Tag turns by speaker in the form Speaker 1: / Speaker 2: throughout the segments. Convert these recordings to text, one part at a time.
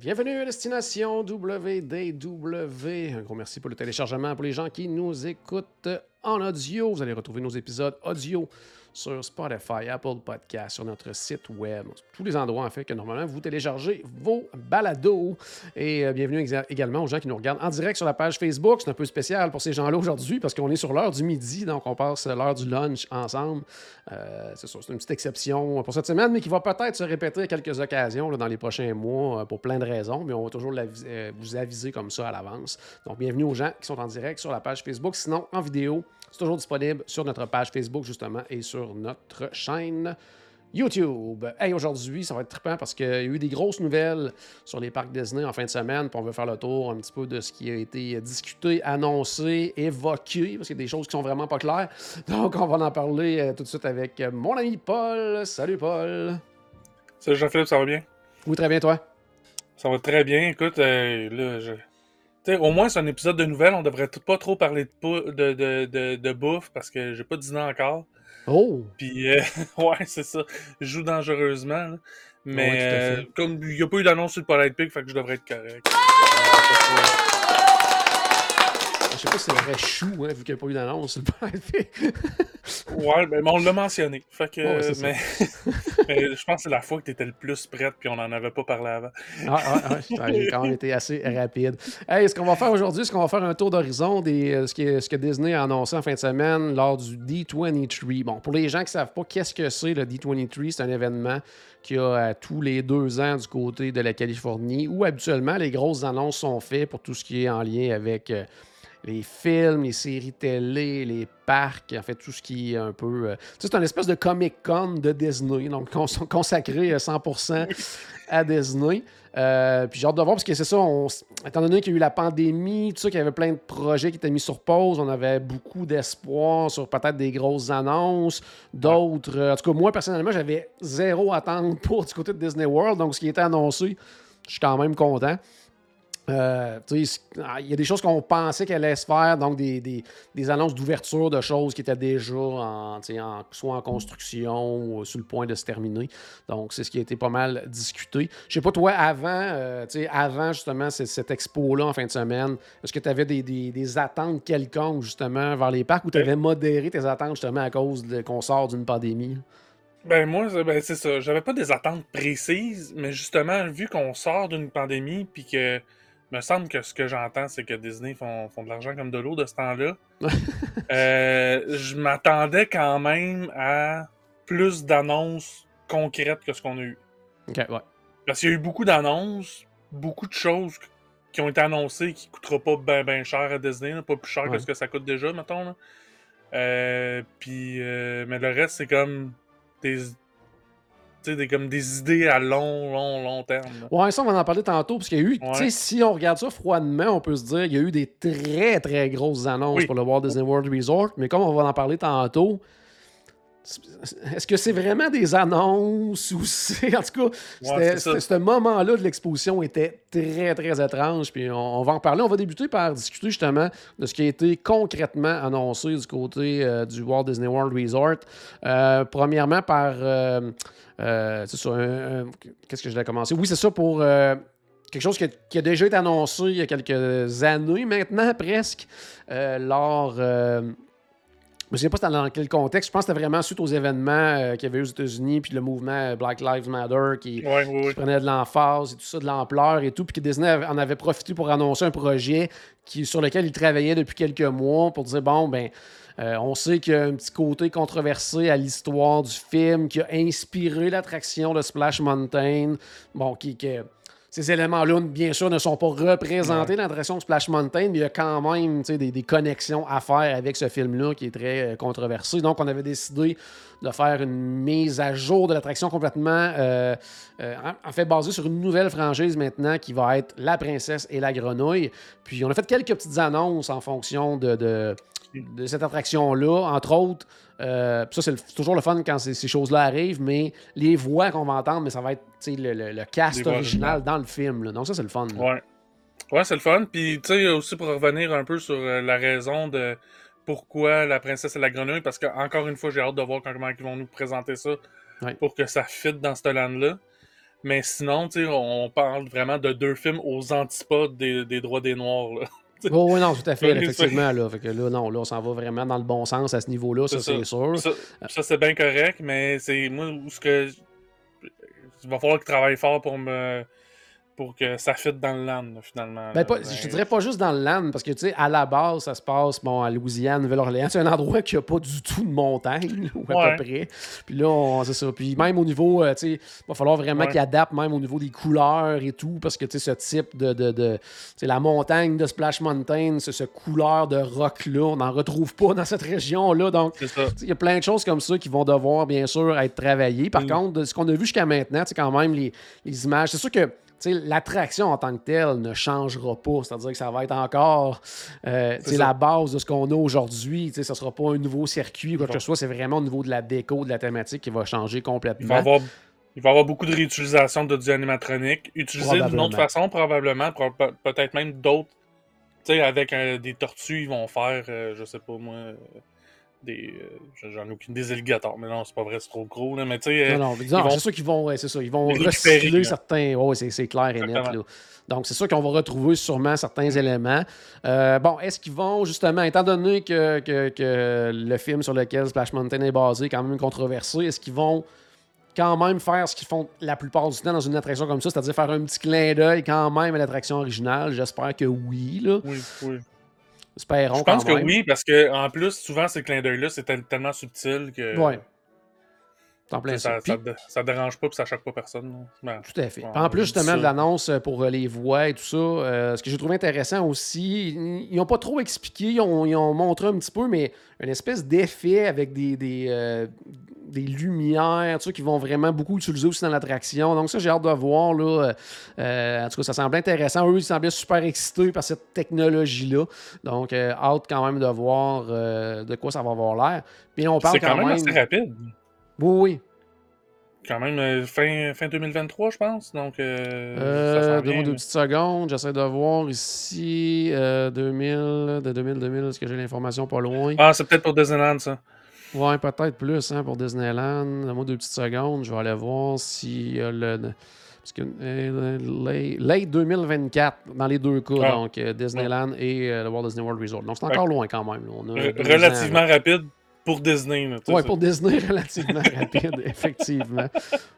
Speaker 1: Bienvenue à Destination WDW. Un gros merci pour le téléchargement pour les gens qui nous écoutent en audio. Vous allez retrouver nos épisodes audio sur Spotify, Apple Podcast, sur notre site web, tous les endroits en fait que normalement vous téléchargez vos balados. Et euh, bienvenue également aux gens qui nous regardent en direct sur la page Facebook. C'est un peu spécial pour ces gens-là aujourd'hui parce qu'on est sur l'heure du midi, donc on passe l'heure du lunch ensemble. Euh, c'est c'est une petite exception pour cette semaine, mais qui va peut-être se répéter à quelques occasions dans les prochains mois euh, pour plein de raisons, mais on va toujours vous aviser comme ça à l'avance. Donc, bienvenue aux gens qui sont en direct sur la page Facebook. Sinon, en vidéo, c'est toujours disponible sur notre page Facebook, justement, et sur notre chaîne YouTube. Hey, aujourd'hui, ça va être trippant parce qu'il y a eu des grosses nouvelles sur les parcs Disney en fin de semaine, puis on veut faire le tour un petit peu de ce qui a été discuté, annoncé, évoqué, parce qu'il y a des choses qui sont vraiment pas claires. Donc, on va en parler euh, tout de suite avec mon ami Paul. Salut, Paul.
Speaker 2: Salut Jean-Philippe, ça va bien?
Speaker 1: Oui, très bien, toi?
Speaker 2: Ça va très bien. Écoute, euh, là, je... Tu sais, au moins, c'est un épisode de nouvelles. On devrait tout- pas trop parler de, pou- de, de, de, de bouffe parce que j'ai pas dîné encore.
Speaker 1: Oh!
Speaker 2: Puis, euh, ouais, c'est ça. Je joue dangereusement. là. Mais
Speaker 1: Ouais,
Speaker 2: euh, comme il n'y a pas eu d'annonce sur le Polite Pig, fait que je devrais être correct.
Speaker 1: Je sais pas si c'est vrai chou, hein, vu qu'il n'y a pas eu d'annonce.
Speaker 2: Ouais, ben, mais on l'a mentionné. Fait que,
Speaker 1: Ouais,
Speaker 2: mais, mais je pense que c'est la fois que tu étais le plus prête, puis on n'en avait pas parlé avant.
Speaker 1: Ah, ah, ah, j'ai quand même été assez rapide. Hey, ce qu'on va faire aujourd'hui, c'est qu'on va faire un tour d'horizon des euh, ce, qui- ce que Disney a annoncé en fin de semaine lors du D23. Bon, pour les gens qui ne savent pas qu'est-ce que c'est le D23, c'est un événement qui a euh, tous les deux ans du côté de la Californie où habituellement les grosses annonces sont faites pour tout ce qui est en lien avec euh, les films, les séries télé, les parcs, en fait, tout ce qui est un peu. euh, tu sais, c'est une espèce de Comic-Con de Disney, donc cons- consacré à 100% à Disney. Euh, puis j'ai hâte de voir, parce que c'est ça, on étant donné qu'il y a eu la pandémie, tout ça, qu'il y avait plein de projets qui étaient mis sur pause, on avait beaucoup d'espoir sur peut-être des grosses annonces, d'autres. euh, en tout cas, moi, personnellement, j'avais zéro attente pour du côté de Disney World, donc ce qui était annoncé, je suis quand même content. Euh, ah, il y a des choses qu'on pensait qu'elle allait se faire, donc des, des- annonces d'ouverture de choses qui étaient déjà en, en- soit en construction ou sur le point de se terminer. Donc, c'est ce qui a été pas mal discuté. Je sais pas, toi, avant, euh, avant justement cette expo-là en fin de semaine, est-ce que tu avais des, des- attentes quelconques justement vers les parcs ou tu avais modéré tes attentes justement à cause qu'on sort d'une pandémie?
Speaker 2: Ben moi, ben, c'est ça. J'avais pas des attentes précises, mais justement, vu qu'on sort d'une pandémie, puis que me semble que ce que j'entends, c'est que Disney font, font de l'argent comme de l'eau de ce temps-là. euh, je m'attendais quand même à plus d'annonces concrètes que ce qu'on a eu.
Speaker 1: Ok, ouais.
Speaker 2: Parce qu'il y a eu beaucoup d'annonces, beaucoup de choses qui ont été annoncées qui ne coûtera pas bien ben cher à Disney, là, pas plus cher
Speaker 1: Ouais.
Speaker 2: que ce que ça coûte déjà, mettons. Là. Euh, puis, euh, mais le reste, c'est comme des, tu sais, des, comme des idées à long, long, long terme. là.
Speaker 1: Ouais, ça, on va en parler tantôt, parce qu'il y a eu, tu sais,
Speaker 2: Ouais.
Speaker 1: si on regarde ça froidement, on peut se dire qu'il y a eu des très, très grosses annonces
Speaker 2: Oui.
Speaker 1: pour le Walt Disney World Resort, mais comme on va en parler tantôt, est-ce que c'est vraiment des annonces ou c'est. En tout cas, ce moment-là de l'exposition était très, très étrange. Puis on, on va en parler. On va débuter par discuter justement de ce qui a été concrètement annoncé du côté euh, du Walt Disney World Resort. Euh, premièrement, par. euh, c'est ça. Qu'est-ce que je vais commencer? Oui, c'est ça pour. quelque chose qui a, qui a déjà été annoncé il y a quelques années maintenant, presque, lors. Je ne sais pas c'était dans quel contexte. Je pense que c'était vraiment suite aux événements euh, qu'il y avait eu aux États-Unis, puis le mouvement Black Lives Matter qui,
Speaker 2: Ouais,
Speaker 1: prenait de l'emphase et tout ça, de l'ampleur et tout, puis que Disney en avait profité pour annoncer un projet qui, sur lequel il travaillait depuis quelques mois pour dire bon, ben. euh, on sait qu'il y a un petit côté controversé à l'histoire du film qui a inspiré l'attraction de Splash Mountain. Bon, qui, qui- ces éléments-là, bien sûr, ne sont pas représentés dans l'attraction Splash Mountain, mais il y a quand même des, des, connexions à faire avec ce film-là qui est très euh, controversé. Donc, on avait décidé de faire une mise à jour de l'attraction complètement, euh, euh, en fait, basée sur une nouvelle franchise maintenant qui va être La Princesse et la Grenouille. Puis, on a fait quelques petites annonces en fonction de, de, de cette attraction-là, entre autres. Euh, ça, c'est toujours le fun quand ces choses-là arrivent, mais les voix qu'on va entendre, mais ça va être le, le, cast original dans le film. Là. Donc, ça, c'est le fun.
Speaker 2: Ouais. Ouais, c'est le fun. Puis, tu sais, aussi pour revenir un peu sur euh, la raison de pourquoi la princesse et la grenouille, parce que, encore une fois, j'ai hâte de voir comment ils vont nous présenter ça pour que ça fitte dans ce land-là. Mais sinon, tu sais, on parle vraiment de deux films aux antipodes des, des droits des Noirs. Là.
Speaker 1: Oh, oui, non, tout à fait, effectivement. Là. Fait que là, non, là, on s'en va vraiment dans le bon sens à ce niveau-là, ça, c'est sûr.
Speaker 2: Ça, c'est bien correct, mais c'est moi où ce que. Il va falloir que je travaille fort pour me pour que ça fitte dans le land, finalement.
Speaker 1: Ben, Je te dirais pas juste dans le land, parce que, tu sais, à la base, ça se passe bon, à Louisiane, Nouvelle-Orléans. C'est un endroit qui a pas du tout de montagne, ou à peu près. Puis là, c'est ça. Puis même au niveau, euh, tu sais, il va falloir vraiment qu'il adapte même au niveau des couleurs et tout, parce que, tu sais, ce type de... de, de la montagne de Splash Mountain, ce, ce couleur de rock-là, on n'en retrouve pas dans cette région-là. Donc, il y a plein de choses comme ça qui vont devoir, bien sûr, être travaillées. Par mm. contre, ce qu'on a vu jusqu'à maintenant, c'est quand même les, les images. C'est sûr que l'attraction en tant que telle ne changera pas. C'est-à-dire que ça va être encore euh, la base de ce qu'on a aujourd'hui. Ce ne sera pas un nouveau circuit ou quoi que ce soit. C'est vraiment au niveau de la déco, de la thématique qui va changer complètement.
Speaker 2: Il va y avoir, il va avoir beaucoup de réutilisation de animatronique. Utilisé d'une autre façon, probablement. Peut-être même d'autres. Avec euh, des tortues, ils vont faire, euh, je sais pas moi des. Euh, j'en ai aucune des alligators, mais non, c'est pas vrai, c'est trop gros. Là, mais tu sais.
Speaker 1: Non, non, c'est sûr qu'ils vont. c'est ça. Ils vont recycler certains. Oui, c'est clair et net. Là. Donc, c'est sûr qu'on va retrouver sûrement certains éléments. Euh, bon, est-ce qu'ils vont, justement, étant donné que, que, que, le film sur lequel Splash Mountain est basé est quand même controversé, est-ce qu'ils vont quand même faire ce qu'ils font la plupart du temps dans une attraction comme ça, c'est-à-dire faire un petit clin d'œil quand même à l'attraction originale? J'espère que oui. Là.
Speaker 2: Oui, oui.
Speaker 1: Je
Speaker 2: pense que oui, parce que en plus, souvent, ces clins d'œil-là, c'est tellement subtil que.
Speaker 1: Ouais.
Speaker 2: ça, ça, dérange pas et ça choque pas personne.
Speaker 1: Ben, tout à fait. en plus, justement, de l'annonce pour euh, les voix et tout ça, euh, ce que j'ai trouvé intéressant aussi, ils n'ont pas trop expliqué, ils ont, montré un petit peu, mais une espèce d'effet avec des, des, euh, des lumières, tout ça, qui vont vraiment beaucoup utiliser aussi dans l'attraction. Donc ça, j'ai hâte de voir. Là, euh, en tout cas, ça semble intéressant. Eux, ils semblaient super excités par cette technologie-là. Donc, euh, hâte quand même de voir euh, de quoi ça va avoir l'air. Puis on parle
Speaker 2: C'est quand, même, assez rapide.
Speaker 1: Oui, oui.
Speaker 2: Quand même fin, fin 2023, je pense. Donc,
Speaker 1: euh, deux petites secondes. J'essaie de voir ici 2000, de 2000, 2000. Est-ce que j'ai l'information pas loin?
Speaker 2: Ah, c'est peut-être pour Disneyland, ça.
Speaker 1: Ouais, peut-être plus hein, pour Disneyland. Moi, deux petites secondes, je vais aller voir si le. Parce que euh, late 2024 dans les deux cas, ah. donc euh, Disneyland et euh, le Walt Disney World Resort. Donc c'est encore loin quand même. On
Speaker 2: a relativement rapide pour Disney.
Speaker 1: Oui, pour Disney, relativement rapide, effectivement.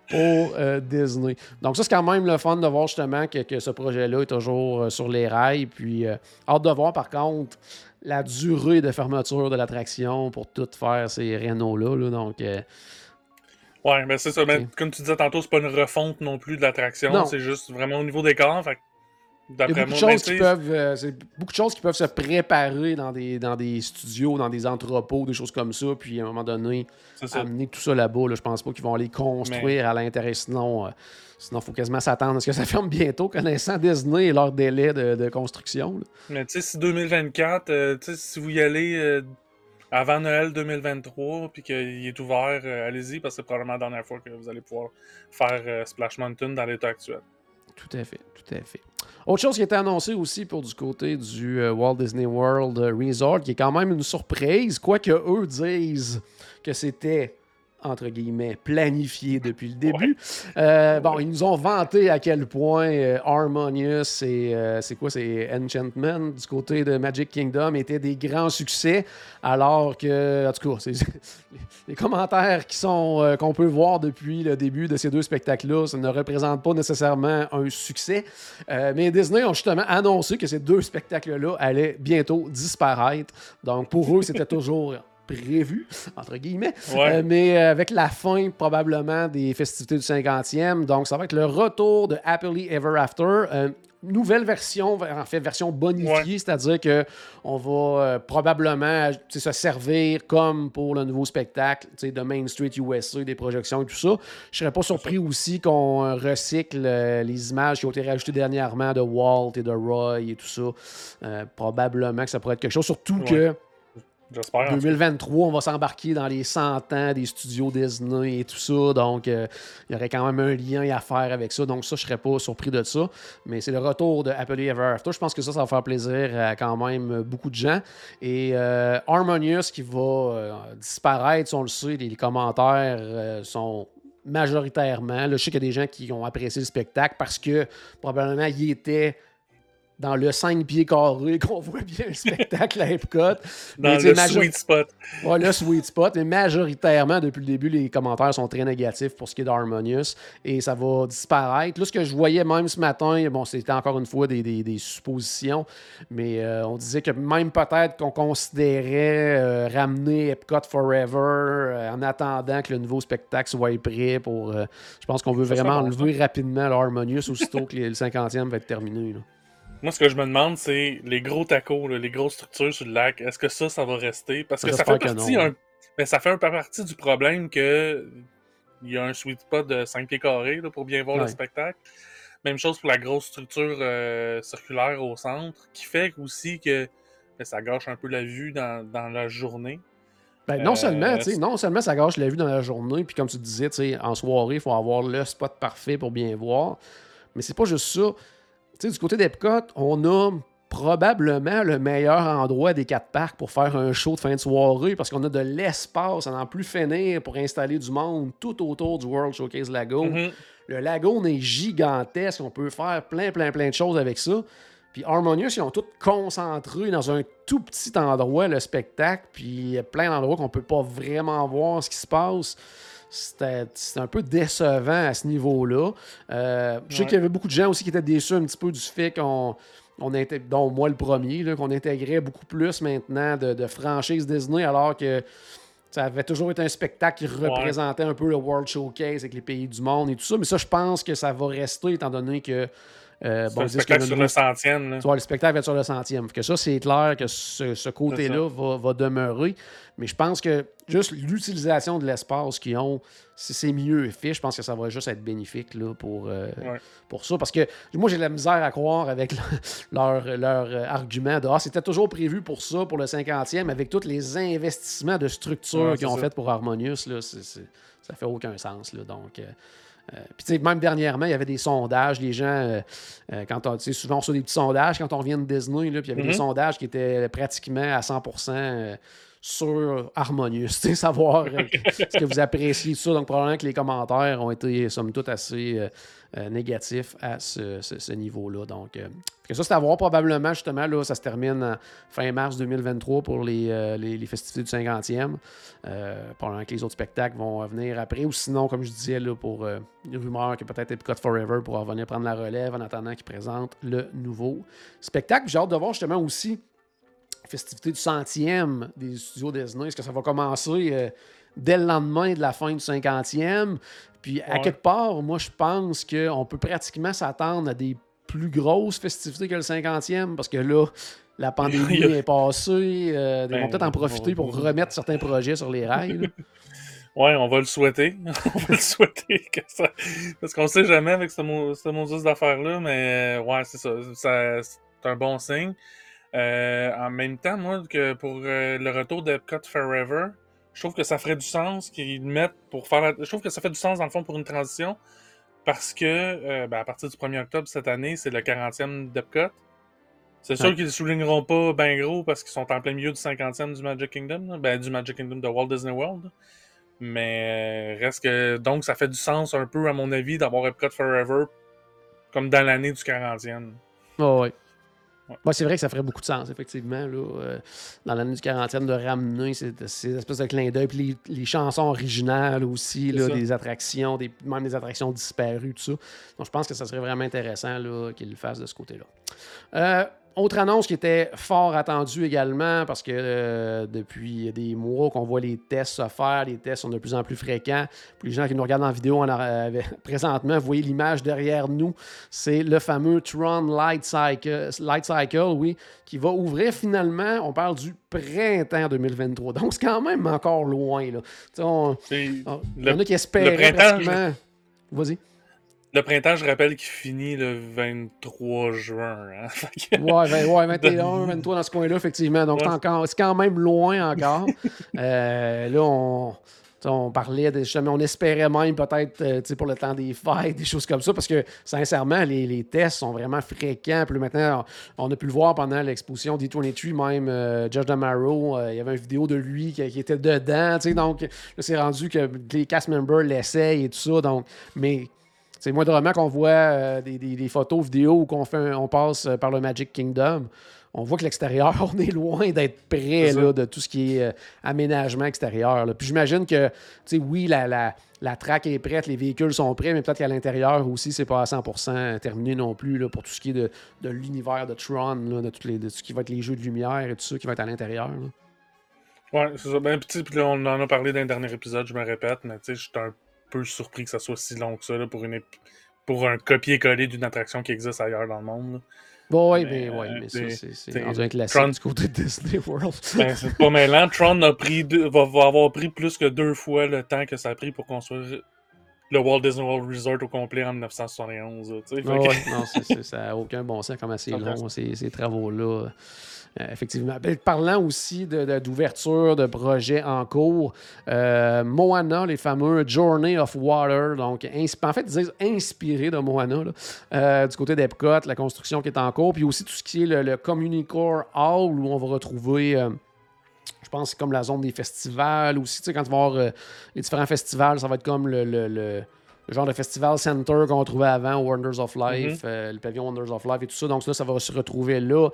Speaker 1: Pour Disney. Donc, ça, c'est quand même le fun de voir justement que, que ce projet-là est toujours sur les rails. Puis, hâte de voir, par contre, la durée de fermeture de l'attraction pour tout faire ces rénaux-là. Là, donc, euh,
Speaker 2: Ouais, mais c'est ça. Mais comme tu disais tantôt, c'est pas une refonte non plus de l'attraction. C'est juste vraiment au niveau des corps. Fait
Speaker 1: il y a beaucoup, de choses qui peuvent, euh, beaucoup de choses qui peuvent se préparer dans des, dans des studios, dans des entrepôts, des choses comme ça, puis à un moment donné, amener tout ça là-bas. Là, je pense pas qu'ils vont aller construire à l'intérieur, sinon, euh, sinon il faut quasiment s'attendre à ce que ça ferme bientôt, connaissant Disney et leur délai de, construction.
Speaker 2: Mais tu sais, si 2024, euh, si vous y allez avant Noël 2023, puis qu'il est ouvert, allez-y, parce que c'est probablement la dernière fois que vous allez pouvoir faire Splash Mountain dans l'état actuel.
Speaker 1: Tout à fait, tout à fait. Autre chose qui a été annoncée aussi pour du côté du euh, Walt Disney World Resort, qui est quand même une surprise, quoique eux disent que c'était entre guillemets, planifié depuis le début. Euh, bon, ils nous ont vanté à quel point euh, Harmonious et euh, c'est quoi, c'est Enchantment du côté de Magic Kingdom étaient des grands succès, alors que, en tout cas, les commentaires qui sont qu'on peut voir depuis le début de ces deux spectacles-là, ça ne représente pas nécessairement un succès. mais Disney ont justement annoncé que ces deux spectacles-là allaient bientôt disparaître. Donc pour eux, c'était toujours prévu, entre guillemets.
Speaker 2: Ouais.
Speaker 1: Euh, mais euh, avec la fin, probablement, des festivités du 50e. Donc, ça va être le retour de Happily Ever After. Euh, nouvelle version, en fait, version bonifiée,
Speaker 2: Ouais.
Speaker 1: c'est-à-dire que on va euh, probablement se servir comme pour le nouveau spectacle de Main Street USA, des projections et tout ça. Je serais pas surpris aussi qu'on recycle euh, les images qui ont été rajoutées dernièrement de Walt et de Roy et tout ça. Euh, probablement que ça pourrait être quelque chose, surtout
Speaker 2: Ouais.
Speaker 1: que
Speaker 2: J'espère. en tout cas.
Speaker 1: 2023, on va s'embarquer dans les 100 ans des studios Disney et tout ça. Donc, euh, il y aurait quand même un lien à faire avec ça. Donc, ça, je serais pas surpris de ça. Mais c'est le retour de Happily Ever After. Je pense que ça, ça va faire plaisir à quand même beaucoup de gens. Et euh, Harmonious qui va euh, disparaître, on le sait, les, les commentaires euh, sont majoritairement. Là, je sais qu'il y a des gens qui ont apprécié le spectacle parce que probablement il était dans le 5 pieds carrés qu'on voit bien le spectacle à Epcot.
Speaker 2: Dans le
Speaker 1: major-
Speaker 2: sweet spot.
Speaker 1: Ouais, le sweet spot, mais majoritairement, depuis le début, les commentaires sont très négatifs pour ce qui est d'Harmonious et ça va disparaître. Là, ce que je voyais même ce matin, bon, c'était encore une fois des, des- des suppositions, mais euh, on disait que même peut-être qu'on considérait euh, ramener Epcot Forever euh, en attendant que le nouveau spectacle soit prêt pour. je pense qu'on veut vraiment enlever rapidement l'Harmonious aussitôt que le 50e va être terminé. là.
Speaker 2: Moi, ce que je me demande, c'est les gros tacos, là, les grosses structures sur le lac, est-ce que ça, ça va rester? Parce que ça fait partie, un- mais ça fait un peu partie du problème que il y a un sweet spot de 5 pieds carrés là, pour bien voir le spectacle. Même chose pour la grosse structure euh, circulaire au centre, qui fait aussi que ben, ça gâche un peu la vue dans, dans la journée.
Speaker 1: Ben, non
Speaker 2: Euh,
Speaker 1: seulement,
Speaker 2: c'est-
Speaker 1: non seulement ça gâche la vue dans la journée, puis comme tu disais, en soirée, il faut avoir le spot parfait pour bien voir. Mais c'est pas juste ça. Tu sais, du côté d'Epcot, on a probablement le meilleur endroit des quatre parcs pour faire un show de fin de soirée parce qu'on a de l'espace à n'en plus finir pour installer du monde tout autour du World Showcase Lagoon.
Speaker 2: Mhm.
Speaker 1: Le lagoon est gigantesque. On peut faire plein, plein, plein de choses avec ça. Puis Harmonious, ils ont tout concentré dans un tout petit endroit, le spectacle. Puis il y a plein d'endroits qu'on peut pas vraiment voir ce qui se passe. C'était un peu décevant à ce niveau-là. Euh, je sais
Speaker 2: Ouais.
Speaker 1: qu'il y avait beaucoup de gens aussi qui étaient déçus un petit peu du fait qu'on. On intég- dont moi le premier, qu'on intégrait beaucoup plus maintenant de, de franchises Disney alors que ça avait toujours été un spectacle qui représentait un peu le World Showcase avec les pays du monde et tout ça. Mais ça, je pense que ça va rester étant donné que. Euh, bon, que
Speaker 2: spectacle
Speaker 1: le
Speaker 2: sur le centième. là.
Speaker 1: tu vois, le spectacle va être sur le centième. Que ça, c'est clair que ce, ce côté-là va, va demeurer. Mais je pense que juste l'utilisation de l'espace qu'ils ont, si c'est mieux fait, je pense que ça va juste être bénéfique là, pour, euh,
Speaker 2: Ouais.
Speaker 1: pour ça. Parce que moi, j'ai de la misère à croire avec leur, leur, argument de Ah, c'était toujours prévu pour ça, pour le 50e, avec tous les investissements de structure
Speaker 2: Ouais,
Speaker 1: qu'ils ont
Speaker 2: ça.
Speaker 1: fait pour Harmonious. Là, c'est- ça fait aucun sens. Là, donc. euh, euh, Puis, tu sais, même dernièrement, il y avait des sondages. Les gens, euh, euh, quand on, souvent, on reçoit des petits sondages quand on revient de Disney. Puis il y avait des
Speaker 2: Mhm.
Speaker 1: sondages qui étaient pratiquement à 100% euh, sur Harmonious. Savoir euh, ce que vous appréciez de ça. Donc, probablement que les commentaires ont été, somme toute, assez euh, euh, négatifs à ce, niveau-là. Donc, ça, c'est à voir probablement, justement, là, ça se termine fin mars 2023 pour les, les, festivités du 50e. Euh, probablement que les autres spectacles vont venir après. Ou sinon, comme je disais, là, pour une rumeur que peut-être Epcot Forever pourra revenir prendre la relève en attendant qu'ils présentent le nouveau spectacle. J'ai hâte de voir justement aussi festivité du centième des studios Disney. Est-ce que ça va commencer euh, dès le lendemain de la fin du 50e? Puis à quelque part, moi, je pense qu'on peut pratiquement s'attendre à des plus grosses festivités que le 50e parce que là, la pandémie est passée. euh, ils vont
Speaker 2: Ben,
Speaker 1: peut-être en profiter pour remettre certains projets sur les rails.
Speaker 2: Ouais, on va le souhaiter. on va le souhaiter que ça. Parce qu'on sait jamais avec ce, mo ce d'affaires-là, mais ouais, c'est ça. ça c'est un bon signe. Euh, en même temps, moi, que pour euh, le retour d'Epcot Forever, je trouve que ça ferait du sens qu'ils mettent pour faire la... Je trouve que ça fait du sens, dans le fond, pour une transition. Parce que, euh, ben, à partir du 1er octobre cette année, c'est le 40e d'Epcot. C'est sûr
Speaker 1: Ouais.
Speaker 2: qu'ils ne souligneront pas ben gros parce qu'ils sont en plein milieu du 50e du Magic Kingdom, là. ben, du Magic Kingdom de Walt Disney World. Mais reste que. Donc, ça fait du sens un peu, à mon avis, d'avoir Epcot Forever comme dans l'année du 40e.
Speaker 1: Ah ouais.
Speaker 2: Ouais.
Speaker 1: C'est vrai que ça ferait beaucoup de sens, effectivement, là, euh, dans l'année du 40e, de ramener ces, ces espèces de clins d'œil. Puis les, les chansons originales aussi, là, des attractions, des, même des attractions disparues, tout ça. Donc, je pense que ça serait vraiment intéressant qu'ils le fassent de ce côté-là. Euh, autre annonce qui était fort attendue également, parce que euh, depuis des mois qu'on voit les tests se faire, les tests sont de plus en plus fréquents. Pour les gens qui nous regardent en vidéo en, présentement, vous voyez l'image derrière nous, c'est le fameux Tron Light Cycle, Light Cycle, oui, qui va ouvrir finalement, on parle du printemps 2023. Donc c'est quand même encore loin. Là. On, il y en a qui espéraient pratiquement... Vas-y.
Speaker 2: Le printemps, je rappelle qu'il finit le 23 juin.
Speaker 1: Hein? ouais, ouais, 21, 23 dans ce coin-là, effectivement. Donc, c'est quand même loin encore. euh, là, on, on parlait, de, justement, on espérait même peut-être euh, pour le temps des fêtes, des choses comme ça, parce que sincèrement, les, tests sont vraiment fréquents. Puis maintenant, on, a pu le voir pendant l'exposition D23, même euh, Judge Damaro, euh, il y avait une vidéo de lui qui, était dedans. Donc, là, c'est rendu que les cast members l'essayent et tout ça. Donc, mais c'est moindrement qu'on voit euh, des, photos, vidéos où on, fait, on passe euh, par le Magic Kingdom. On voit que l'extérieur, on est loin d'être prêt de tout ce qui est euh, aménagement extérieur. Puis j'imagine que, oui, la, la, la track est prête, les véhicules sont prêts, mais peut-être qu'à l'intérieur aussi, c'est pas à 100% terminé non plus là, pour tout ce qui est de, l'univers de Tron, de, tout les, ce qui va être les jeux de lumière et tout ça qui va être à l'intérieur.
Speaker 2: Ouais, c'est ça. Ben, petit, puis on en a parlé dans le dernier épisode, je me répète, mais tu sais, je suis un peu surpris que ça soit si long que ça pour, une, pour un copier-coller d'une attraction qui existe ailleurs dans le monde.
Speaker 1: Bon, oui, mais, ouais, mais ça, c'est un classique Tron... du côté de Disney World.
Speaker 2: ben, c'est pas mêlant. Tron a pris va, va, avoir pris plus que deux fois le temps que ça a pris pour construire le Walt Disney World Resort au complet en 1971.
Speaker 1: ouais, non, ça n'a aucun bon sens comme assez long, ces, ces travaux-là. Euh, effectivement. Ben, parlant aussi d'ouverture de, projets en cours, euh, Moana, les fameux Journey of Water, donc en fait, ils disent inspiré de Moana, euh, du côté d'Epcot, la construction qui est en cours, puis aussi tout ce qui est le, le Communicore Hall, où on va retrouver je pense que c'est comme la zone des festivals aussi. Tu sais, quand tu vas voir les différents festivals, ça va être comme le, le genre de festival center qu'on trouvait avant, Wonders of Life, mhm. euh, le pavillon Wonders of Life et tout ça. Donc, ça, ça va se retrouver là.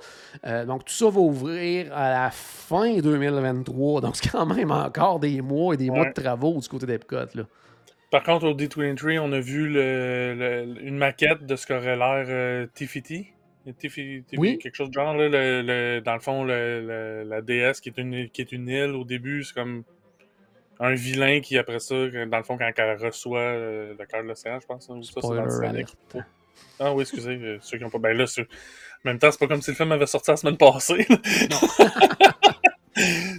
Speaker 1: Euh, donc, tout ça va ouvrir à la fin 2023. Donc, c'est quand même encore des mois et des mois de travaux du côté d'Epcot.
Speaker 2: Par contre, au D23, on a vu une maquette de ce qu'aurait l'air euh, Tifiti. oui. quelque chose de genre, là, dans le fond, la DS qui est, une, qui est une île au début, c'est comme un vilain qui, après ça, dans le fond, quand elle reçoit euh, le cœur de l'océan, je pense. Hein, ça, c'est Ah oui, excusez, euh, ceux qui n'ont pas. Ben là, en même temps, c'est pas comme si le film avait sorti la semaine passée. Non.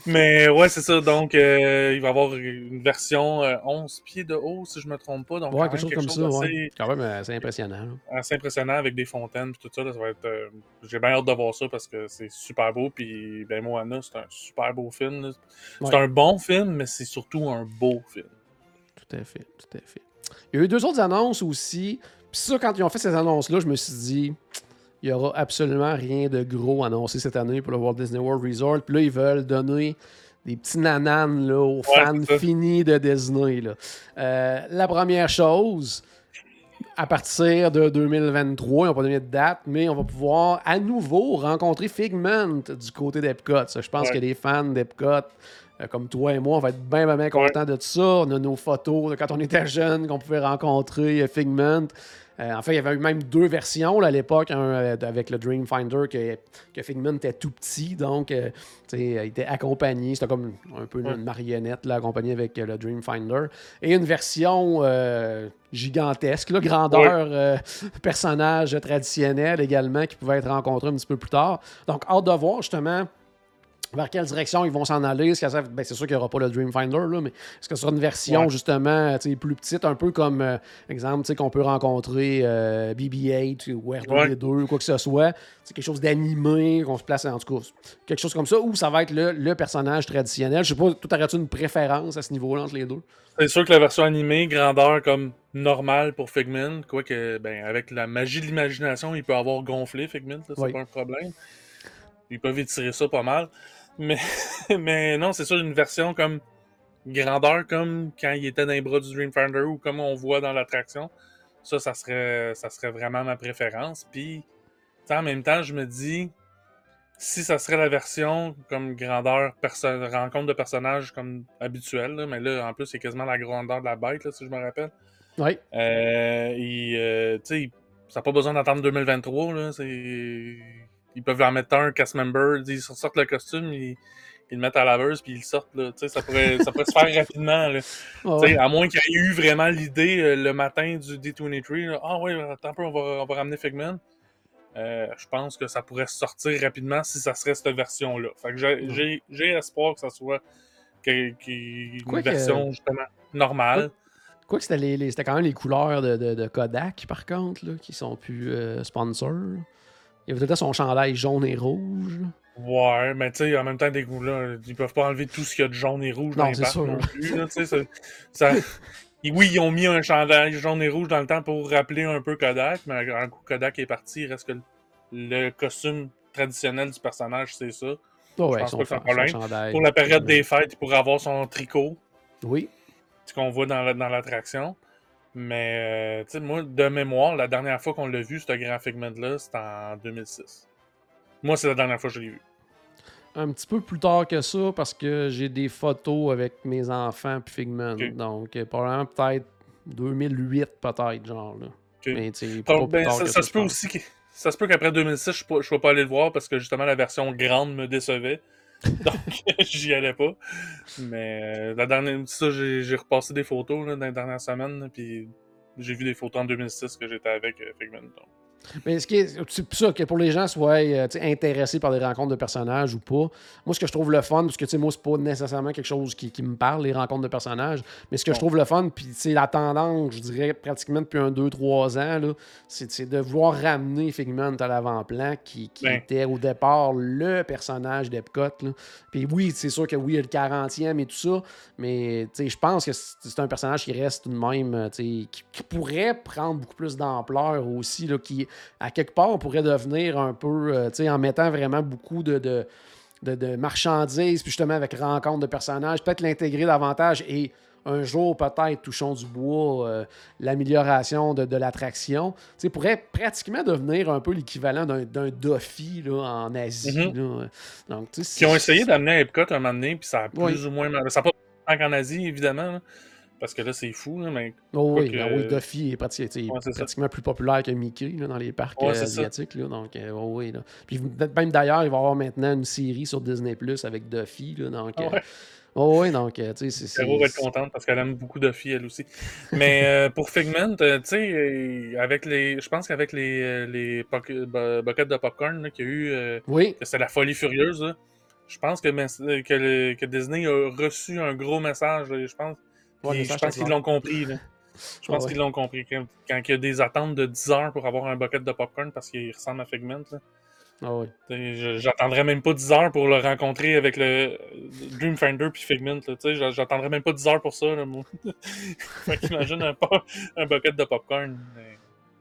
Speaker 2: Mais ouais, c'est ça. Donc, euh, il va y avoir une version 11 euh, pieds de haut, si je me trompe pas. Donc,
Speaker 1: ouais, quelque chose comme ça. Ouais. Quand même assez impressionnant.
Speaker 2: Assez impressionnant avec des fontaines et tout ça. ça va être. Euh, j'ai bien hâte de voir ça parce que c'est super beau. Puis, ben, Moana, c'est un super beau film. C'est un bon film, mais c'est surtout un beau film.
Speaker 1: Tout à fait. Tout à fait. Il y a eu deux autres annonces aussi. Puis ça, quand ils ont fait ces annonces-là, je me suis dit il n'y aura absolument rien de gros annoncé cette année pour le Walt Disney World Resort. Puis là, ils veulent donner des petits nananes là, aux fans finis de Disney. Là. Euh, la première chose, à partir de 2023, ils n'ont pas donné de date, mais on va pouvoir à nouveau rencontrer Figment du côté d'Epcot. Je pense que les fans d'Epcot, euh, comme toi et moi, on va être bien, bien, contents de tout ça. On a nos photos de quand on était jeunes, qu'on pouvait rencontrer Figment. Euh, en fait, il y avait eu même deux versions à l'époque, euh, avec le Dreamfinder que, que Figment était tout petit, donc euh, il était accompagné, c'était comme un peu une marionnette là, accompagné avec le Dreamfinder, et une version gigantesque, grandeur personnage traditionnel également qui pouvait être rencontré un petit peu plus tard. Donc, hâte de voir justement vers quelle direction ils vont s'en aller. Ben, c'est sûr qu'il n'y aura pas le Dreamfinder, là, mais est-ce que ce sera une version justement plus petite, un peu comme euh, exemple qu'on peut rencontrer euh, BB-8 ou R2D2 ou quoi que ce soit. C'est quelque chose d'animé, qu'on se place en tout cas, quelque chose comme ça, ou ça va être le, personnage traditionnel. Je sais pas, tout aurais-tu une préférence à ce niveau-là entre les deux?
Speaker 2: C'est sûr que la version animée, grandeur comme normale pour Figment, quoique ben, avec la magie de l'imagination, il peut avoir gonflé Figment, c'est pas un problème. Ils peuvent étirer ça pas mal. Mais, mais non, c'est sûr, une version comme grandeur, comme quand il était dans les bras du Dreamfinder ou comme on voit dans l'attraction. Ça, ça serait, ça serait vraiment ma préférence. Puis, en même temps, je me dis, si ça serait la version comme grandeur, rencontre de personnages comme habituel, mais là, en plus, c'est quasiment la grandeur de la bête, là, si je me rappelle.
Speaker 1: Oui.
Speaker 2: Euh, et, euh, tu sais, ça n'a pas besoin d'attendre 2023. Là, il ils peuvent en mettre un cast member, ils sortent le costume, ils, ils le mettent à la laveuse, puis ils le sortent. Là. Ça, pourrait, ça pourrait se faire rapidement. Là. À moins qu'il y ait eu vraiment l'idée euh, le matin du D23. ah oui, attends un peu, on va, on va ramener Figment. Euh, je pense que ça pourrait sortir rapidement si ça serait cette version-là. Fait que j'ai espoir que ça soit une version justement normale.
Speaker 1: Quoi que c'était quand même les couleurs de, de, Kodak, par contre, là, qui sont plus euh, sponsors. Il y avait tout son chandail jaune et rouge.
Speaker 2: Ouais, mais tu sais, en même temps, des goûts là, ils peuvent pas enlever tout ce qu'il y a de jaune et rouge dans les parcs non plus. Là, ça, oui, ils ont mis un chandail jaune et rouge dans le temps pour rappeler un peu Kodak, mais un coup Kodak est parti, il reste que le, costume traditionnel du personnage, c'est ça.
Speaker 1: Oh ouais, Je pense pas
Speaker 2: problème. Pour la période des fêtes, il pourrait avoir son tricot.
Speaker 1: Oui
Speaker 2: ce qu'on voit dans, l'attraction. Mais, euh, tu sais, moi, de mémoire, la dernière fois qu'on l'a vu, ce grand Figment-là, c'était en 2006. Moi, c'est la dernière fois que je l'ai vu.
Speaker 1: Un petit peu plus tard que ça, parce que j'ai des photos avec mes enfants puis Figment. Donc, euh, probablement peut-être 2008, peut-être, genre, là.
Speaker 2: Mais, tu pas, ben, ça, ça, se peut aussi Ça se peut qu'après 2006, je ne sois pas allé le voir parce que, justement, la version grande me décevait. Donc, j'y allais pas. Mais euh, la dernière, ça, j'ai repassé des photos dans les dernières semaines, puis j'ai vu des photos en 2006 que j'étais avec euh.
Speaker 1: Mais ce qui est, c'est pour ça que pour les gens soient euh, intéressés par des rencontres de personnages ou pas. Moi, ce que je trouve le fun, parce que moi, c'est pas nécessairement quelque chose qui, me parle, les rencontres de personnages, mais ce que je trouve le fun, puis c'est la tendance, je dirais pratiquement depuis un, deux, trois ans, c'est, de vouloir ramener Figment à l'avant-plan, qui, ben. était au départ le personnage d'Epcot. Puis oui, c'est sûr que oui, il y a le 40e et tout ça, mais je pense que c'est un personnage qui reste tout de même, qui, qui, pourrait prendre beaucoup plus d'ampleur aussi, là, qui à quelque part, on pourrait devenir un peu, euh, tu sais, en mettant vraiment beaucoup de, de, marchandises, puis justement avec rencontre de personnages, peut-être l'intégrer davantage et un jour, peut-être, touchons du bois, euh, l'amélioration de, l'attraction, tu sais, pourrait pratiquement devenir un peu l'équivalent d'un Duffy là, en Asie. Mm-hmm.
Speaker 2: Donc, Qui ont essayé d'amener à Epcot un moment donné, puis ça a plus ou moins. Ça n'a pas qu'en Asie, évidemment. Parce que là, c'est fou, mais.
Speaker 1: Oh oui, ben oui, Duffy est, pratiquement plus populaire que Mickey dans les parcs euh, asiatiques. Là, donc, euh, oh oui. Là. Puis même d'ailleurs, il va y avoir maintenant une série sur Disney Plus avec Duffy. Là, donc, ah euh, Oh oui, donc, tu sais, c'est.
Speaker 2: Va être contente parce qu'elle aime beaucoup Duffy, elle aussi. Mais pour Figment, tu sais, avec les. Je pense qu'avec les, les buckets de popcorn qu'il y a eu.
Speaker 1: oui.
Speaker 2: C'était la folie furieuse, Je pense que, que, que, Disney a reçu un gros message. Je pense je pense qu'ils l'ont compris. Là. Je pense qu'ils l'ont compris. Quand, il y a des attentes de 10 heures pour avoir un bucket de popcorn parce qu'il ressemble à Figment, là.
Speaker 1: Ah oui.
Speaker 2: J'attendrais même pas 10 heures pour le rencontrer avec le Dreamfinder puis Figment. J'attendrais même pas 10 heures pour ça. Là, moi. fait qu'imagine un, un, bucket de popcorn.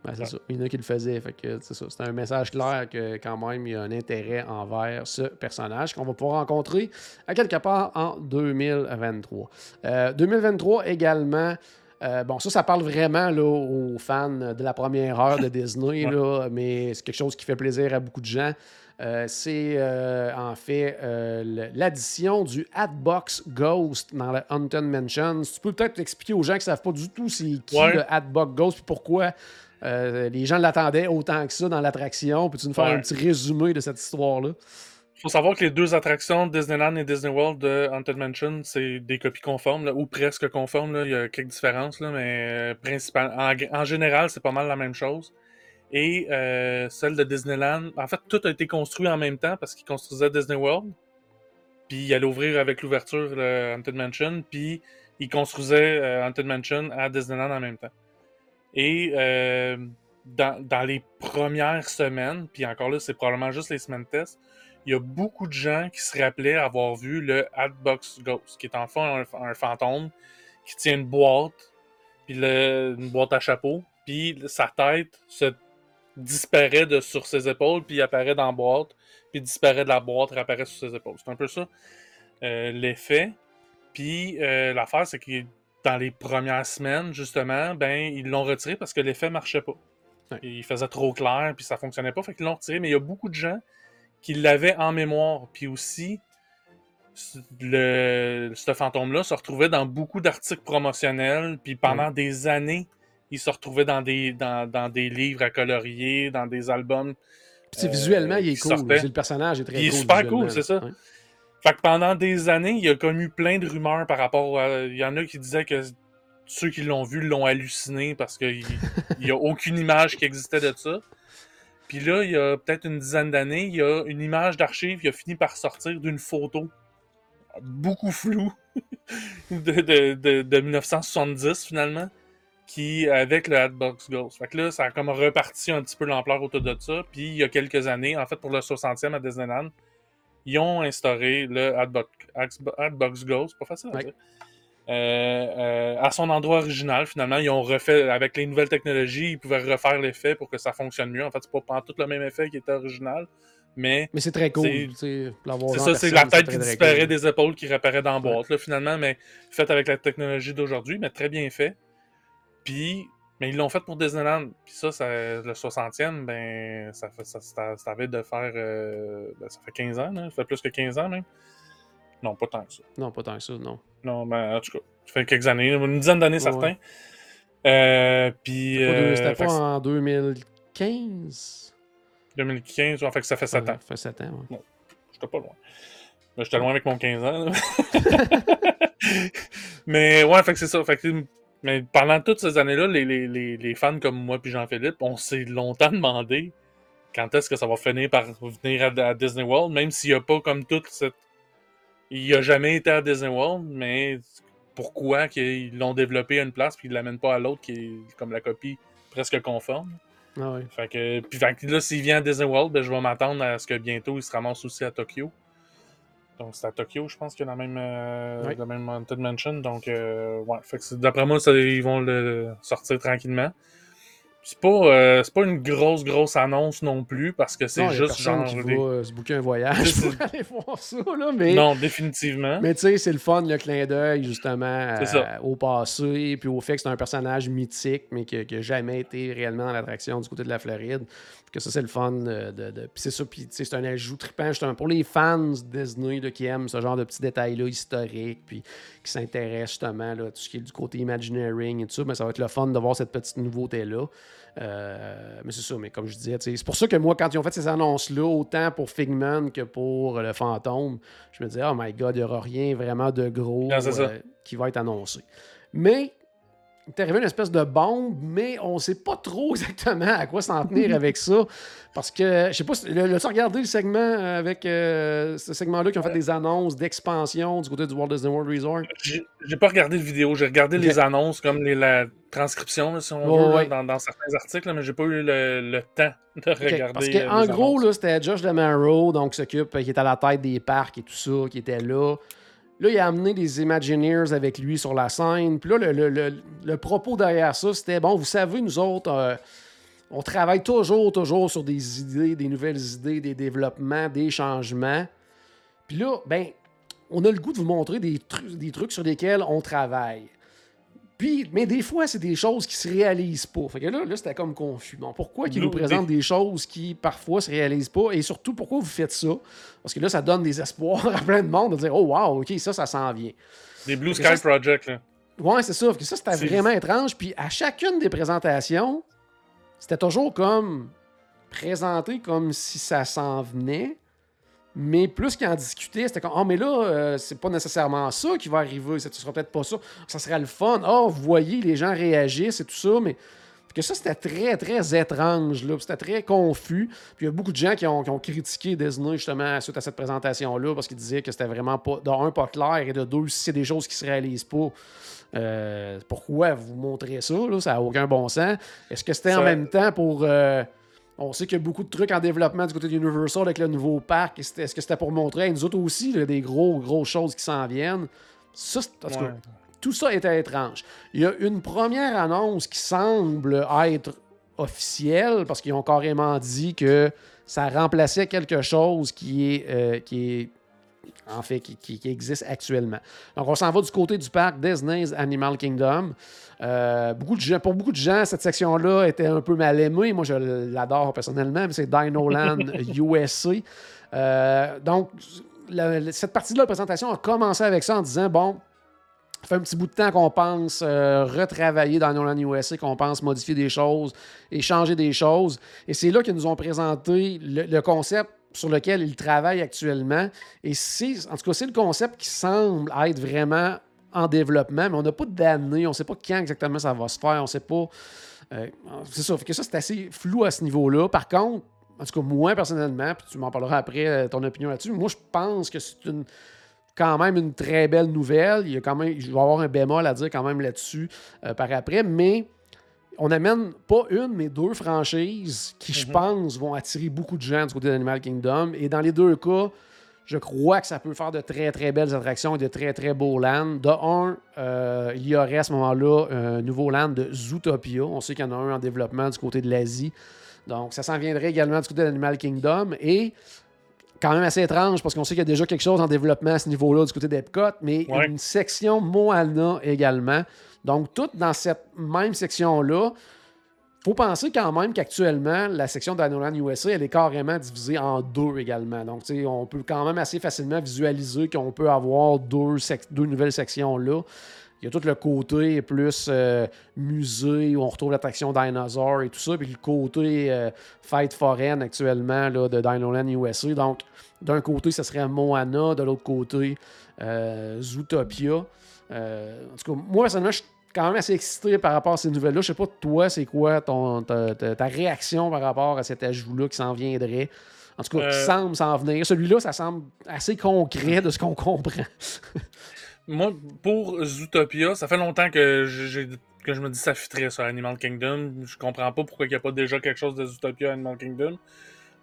Speaker 1: Ben, c'est ça. Il y en a qui le faisaient. c'est ça. C'est un message clair que quand même il y a un intérêt envers ce personnage qu'on va pouvoir rencontrer à quelque part en 2023. 2023 euh, également. Euh, bon, ça, ça parle vraiment là, aux fans de la première heure de Disney, là, mais c'est quelque chose qui fait plaisir à beaucoup de gens. Euh, c'est en fait l'addition du Hatbox Ghost dans le Haunted Mansion. Tu peux peut-être expliquer aux gens qui ne savent pas du tout c'est qui le Hatbox Ghost et pourquoi euh, les gens l'attendaient autant que ça dans l'attraction. Peux-tu nous faire un petit résumé de cette histoire-là?
Speaker 2: Il faut savoir que les deux attractions, Disneyland et Disney World de Haunted Mansion, c'est des copies conformes, ou presque conformes. Il y a quelques différences, mais euh, en, général, c'est pas mal la même chose. Et euh, celle de Disneyland, en fait, tout a été construit en même temps parce qu'ils construisaient Disney World. Puis ils allaient ouvrir avec l'ouverture de Haunted Mansion. Puis ils construisaient Haunted Mansion à Disneyland en même temps. Et euh, dans, les premières semaines, puis encore là, c'est probablement juste les semaines test, il y a beaucoup de gens qui se rappelaient avoir vu le Hatbox Ghost, qui est en un, fantôme qui tient une boîte, puis une boîte à chapeau, puis sa tête se disparaît de, sur ses épaules, puis apparaît dans la boîte, puis disparaît de la boîte, réapparaît sur ses épaules. C'est un peu ça euh, l'effet. Puis euh, l'affaire, c'est qu'il dans les premières semaines, justement, ben, ils l'ont retiré parce que l'effet marchait pas. Il faisait trop clair, puis ça fonctionnait pas, fait qu'ils l'ont retiré. Mais il y a beaucoup de gens qui l'avaient en mémoire. Puis aussi, le, ce fantôme-là se retrouvait dans beaucoup d'articles promotionnels, puis pendant des années, il se retrouvait dans des, dans, des livres à colorier, dans des albums
Speaker 1: Puis, visuellement, il est cool. Le personnage est très cool.
Speaker 2: Il est super cool, c'est ça. Fait que pendant des années, il y a connu plein de rumeurs par rapport à. Il y en a qui disaient que ceux qui l'ont vu l'ont halluciné parce qu'il n'y a aucune image qui existait de ça. Puis là, il y a peut-être une dizaine d'années, il y a une image d'archive qui a fini par sortir d'une photo beaucoup floue de, 1970 finalement, qui avec le Hatbox Ghost. Fait que là, ça a comme reparti un petit peu l'ampleur autour de ça. Puis il y a quelques années, en fait pour le 60e à Disneyland, ils ont instauré le Hatbox, Ghost, pas facile à dire. Euh, euh, à son endroit original, finalement, ils ont refait, avec les nouvelles technologies, ils pouvaient refaire l'effet pour que ça fonctionne mieux. En fait, c'est pas tout le même effet qui était original, mais...
Speaker 1: Mais c'est très cool, C'est
Speaker 2: ça, c'est la tête qui disparaît des épaules qui réapparaît dans la boîte, là, finalement, mais fait avec la technologie d'aujourd'hui, mais très bien fait. Puis, mais ils l'ont fait pour Disneyland. Puis ça, le 60e, ben, ça, fait, ça, ça, avait de faire... Euh, ben, ça fait 15 ans, ça fait plus que 15 ans, même. Non, pas tant que ça.
Speaker 1: Non, pas tant que ça, non.
Speaker 2: Non, ben, en tout cas, ça fait quelques années, une dizaine d'années, certains. Euh, puis.
Speaker 1: C'était pas, euh, en 2015
Speaker 2: 2015, en fait que ça fait 7 ans.
Speaker 1: Ça fait 7 ans, ouais.
Speaker 2: j'étais pas loin. Ben, j'étais loin avec mon 15 ans. mais ouais, fait que c'est ça. Fait que, mais pendant toutes ces années-là, les, les, les, les, fans comme moi puis Jean-Philippe, on s'est longtemps demandé quand est-ce que ça va finir par venir à, à Disney World, même s'il n'y a pas comme toute cette il a jamais été à Disney World, mais pourquoi qu'ils l'ont développé à une place puis ils ne l'amènent pas à l'autre qui est comme la copie presque conforme?
Speaker 1: Ah oui.
Speaker 2: Fait que, puis là, s'il vient à Disney World, ben, je vais m'attendre à ce que bientôt il se ramasse aussi à Tokyo. Donc c'est à Tokyo, je pense qu'il y a la même, euh, la même Haunted Mansion. Donc euh, ouais, fait que d'après moi, ça, ils vont le sortir tranquillement. C'est pas, euh, pas une grosse, grosse annonce non plus, parce que c'est juste genre.
Speaker 1: Qui va euh, se bouquer un voyage pour aller voir ça, là, mais...
Speaker 2: Non, définitivement.
Speaker 1: Mais tu sais, c'est le fun, le clin d'œil, justement, euh, au passé, puis au fait que c'est un personnage mythique, mais qui n'a jamais été réellement à l'attraction du côté de la Floride. Que ça, c'est le fun de. de, Puis c'est ça, puis c'est un ajout trippant, justement, pour les fans Disney qui aiment ce genre de petits détails-là historiques, puis qui s'intéressent justement à tout ce qui est du côté Imagineering et tout ça, mais ça va être le fun de voir cette petite nouveauté-là. Euh, mais c'est ça, mais comme je disais, c'est pour ça que moi, quand ils ont fait ces annonces-là, autant pour Figment que pour le fantôme, je me disais, oh my god, il n'y aura rien vraiment de gros euh, qui va être annoncé. Mais est arrivé une espèce de bombe, mais on ne sait pas trop exactement à quoi s'en tenir avec ça. Parce que, je sais pas, as-tu regardé le segment avec euh, ce segment-là qui ont fait des annonces d'expansion du côté du Walt Disney World Resort?
Speaker 2: J'ai pas regardé de vidéo, j'ai regardé les annonces comme la transcription, si on veut, dans, certains articles, mais j'ai pas eu le, temps de regarder.
Speaker 1: Parce qu'en euh, gros, c'était Josh DeMaro, donc s'occupe, qui est à la tête des parcs et tout ça, qui était là. Là, il a amené des Imagineers avec lui sur la scène. Puis là, le, propos derrière ça, c'était bon, vous savez, nous autres, euh, on travaille toujours, toujours sur des idées, des nouvelles idées, des développements, des changements. Puis là, ben, on a le goût de vous montrer des, des trucs sur lesquels on travaille. Puis, mais des fois, c'est des choses qui se réalisent pas. Fait que là, là c'était comme confus. Bon, pourquoi qu'ils nous présentent des choses qui parfois se réalisent pas? Et surtout, pourquoi vous faites ça? Parce que là, ça donne des espoirs à plein de monde de dire Oh wow, ok, ça, ça s'en vient.
Speaker 2: Des Blue Sky Project, là.
Speaker 1: Ouais, c'est ça. que ça, c'était vraiment étrange. Puis à chacune des présentations, c'était toujours comme présenté comme si ça s'en venait. Mais plus qu'ils en discutaient, c'était comme, oh, mais là, euh, c'est pas nécessairement ça qui va arriver. Ce sera peut-être pas ça. Ça serait le fun. Oh, vous voyez, les gens réagissent et tout ça. Mais que ça, c'était très, très étrange. Là. C'était très confus. Puis il y a beaucoup de gens qui ont, critiqué Disney justement suite à cette présentation-là parce qu'ils disaient que c'était vraiment pas, de un, pas clair et de deux, si c'est des choses qui se réalisent pas. Euh, pourquoi vous montrez ça? Là? Ça n'a aucun bon sens. Est-ce que c'était en même temps pour. Euh, on sait qu'il y a beaucoup de trucs en développement du côté d'Universal avec le nouveau parc. Est-ce que c'était pour montrer? À nous autres aussi des gros, grosses choses qui s'en viennent? Ça, tout ça était étrange. Il y a une première annonce qui semble être officielle parce qu'ils ont carrément dit que ça remplaçait quelque chose qui est, euh, qui est en fait, qui, existe actuellement. Donc, on s'en va du côté du parc Disney's Animal Kingdom. Euh, beaucoup de gens, pour beaucoup de gens, cette section-là était un peu mal aimée. Moi, je l'adore personnellement, mais c'est Dinoland USA. Euh, donc, cette partie-là de la présentation a commencé avec ça en disant bon, Ça fait un petit bout de temps qu'on pense euh, retravailler dans Nolan USA, qu'on pense modifier des choses et changer des choses. Et c'est là qu'ils nous ont présenté le, concept sur lequel ils travaillent actuellement. Et c'est, en tout cas, c'est le concept qui semble être vraiment en développement, mais on n'a pas d'année, on ne sait pas quand exactement ça va se faire, on ne sait pas. Euh, c'est ça, fait que ça, c'est assez flou à ce niveau-là. Par contre, en tout cas, moi, personnellement, puis tu m'en parleras après euh, ton opinion là-dessus, moi, je pense que c'est une quand même une très belle nouvelle. Il y a quand même, je vais avoir un bémol à dire quand même là-dessus euh, par après, mais on amène pas une, mais deux franchises qui, je mhm. pense, vont attirer beaucoup de gens du côté d'Animal Kingdom. Et dans les deux cas, je crois que ça peut faire de très, très belles attractions et de très, très beaux lands. De un, euh, il y aurait à ce moment-là un nouveau land de Zootopia. On sait qu'il y en a un en développement du côté de l'Asie. Donc, ça s'en viendrait également du côté d'Animal Kingdom. Et quand même assez étrange parce qu'on sait qu'il y a déjà quelque chose en développement à ce niveau-là du côté d'Epcot, mais une section Moana également. Donc, tout dans cette même section-là. faut penser quand même qu'actuellement, la section d'Anolan USA, elle est carrément divisée en deux également. Donc, on peut quand même assez facilement visualiser qu'on peut avoir deux, nouvelles sections là. Il y a tout le côté plus euh, musée où on retrouve l'attraction Dinosaur et tout ça, puis le côté euh, fête foraine actuellement là, de Dinoland USA. Donc, d'un côté, ce serait Moana, de l'autre côté, euh, Zootopia. En tout cas, moi, personnellement, je suis quand même assez excité par rapport à ces nouvelles-là. Je sais pas, toi, c'est quoi ton, ta, ta, réaction par rapport à cet ajout-là qui s'en viendrait? En tout cas, qui semble s'en venir. Celui-là, ça semble assez concret de ce qu'on comprend.
Speaker 2: moi, pour Zootopia, ça fait longtemps que, que je me dis ça fitterait sur Animal Kingdom. Je comprends pas pourquoi il n'y a pas déjà quelque chose de Zootopia à Animal Kingdom.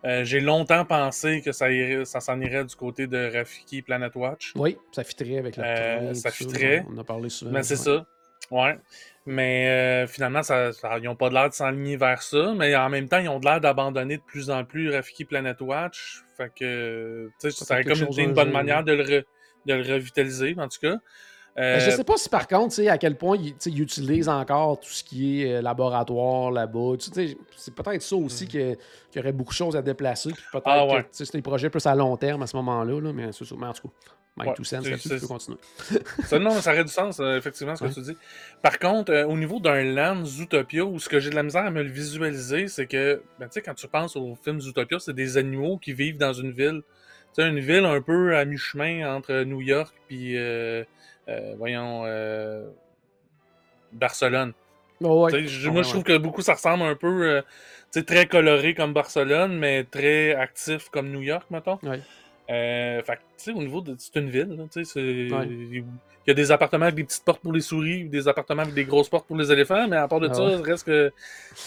Speaker 2: Euh, j'ai longtemps pensé que ça, ça s'en irait du côté de Rafiki Planet Watch.
Speaker 1: Oui, ça fitterait avec la
Speaker 2: euh, Ça fitterait.
Speaker 1: On a parlé souvent.
Speaker 2: Mais c'est ça. Ouais. Mais euh, finalement, ça, ils n'ont pas l'air de s'enligner vers ça. Mais en même temps, ils ont l'air d'abandonner de plus en plus Rafiki Planet Watch. Fait que, ça serait comme une, bonne manière de le, de le revitaliser, en tout cas.
Speaker 1: Euh... Je sais pas si par contre, à quel point ils utilisent encore tout ce qui est euh, laboratoire là-bas. C'est peut-être ça aussi mm. qu'il y aurait beaucoup de choses à déplacer. Peut-être ah, que c'est des projets plus à long terme à ce moment-là, là, mais, c'est mais en tout cas. Mike tout sens, là tu peux continuer.
Speaker 2: ça, non, ça aurait du sens, euh, effectivement, ce que tu dis. Par contre, euh, au niveau d'un land Zootopia, où ce que j'ai de la misère à me le visualiser, c'est que, ben, tu sais, quand tu penses au film Zootopia, c'est des animaux qui vivent dans une ville une ville un peu à mi-chemin entre New York puis, euh, euh, voyons, euh, Barcelone.
Speaker 1: moi,
Speaker 2: je trouve que beaucoup ça ressemble un peu, très coloré comme Barcelone, mais très actif comme New York, mettons. fait au niveau de. C'est une ville, il y a des appartements avec des petites portes pour les souris, des appartements avec des grosses portes pour les éléphants, mais à part de ah ça, il reste que.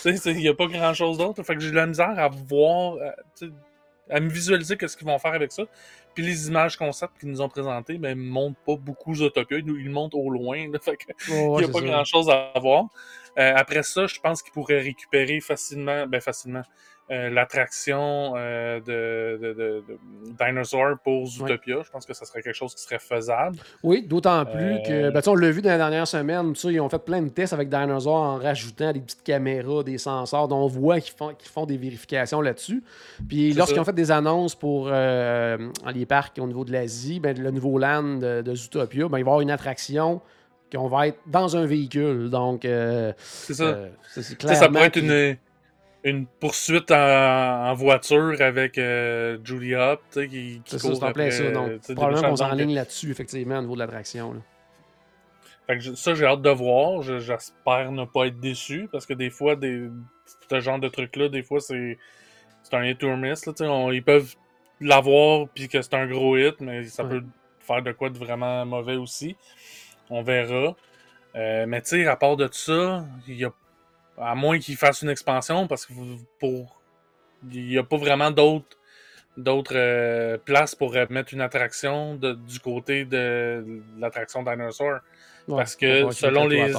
Speaker 2: Il n'y a pas grand chose d'autre. Fait que j'ai de la misère à voir à me visualiser qu'est-ce qu'ils vont faire avec ça. Puis les images concept qu'ils nous ont présentées, ben, ne montrent pas beaucoup Zootopia. Ils, ils montrent au loin. fait il n'y a pas grand-chose à voir. Euh, après ça, je pense qu'ils pourraient récupérer facilement, ben facilement, euh, l'attraction euh, de, de, de, Dinosaur pour Zootopia. Je pense que ça serait quelque chose qui serait faisable.
Speaker 1: Oui, d'autant plus que, ben, on l'a vu dans la dernière semaine, ils ont fait plein de tests avec Dinosaur en rajoutant des petites caméras, des sensors, dont on voit qu'ils font, font des vérifications là-dessus. Puis lorsqu'ils ont fait des annonces pour les parcs au niveau de l'Asie, ben, le nouveau land de, Zootopia, ben, il va y avoir une attraction qu'on va être dans un véhicule. Donc,
Speaker 2: c'est ça. ça pourrait être une une poursuite en, voiture avec euh, Julie Hop, tu sais, qui, qui
Speaker 1: court ça, après, ça. Donc, probablement qu'on s'enligne là-dessus, effectivement, au niveau de l'attraction.
Speaker 2: ça, j'ai hâte de voir. J'espère ne pas être déçu, parce que des fois, des, ce genre de truc-là, des fois, c'est un hit or miss. Là, ils peuvent l'avoir, puis que c'est un gros hit, mais ça peut faire de quoi de vraiment mauvais aussi. On verra. Euh, mais tu sais, à part de ça, il y a à moins qu'ils fassent une expansion, parce que pour. Il n'y a pas vraiment d'autres d'autres euh, places pour mettre une attraction du côté de, l'attraction Dinosaur. parce que selon les.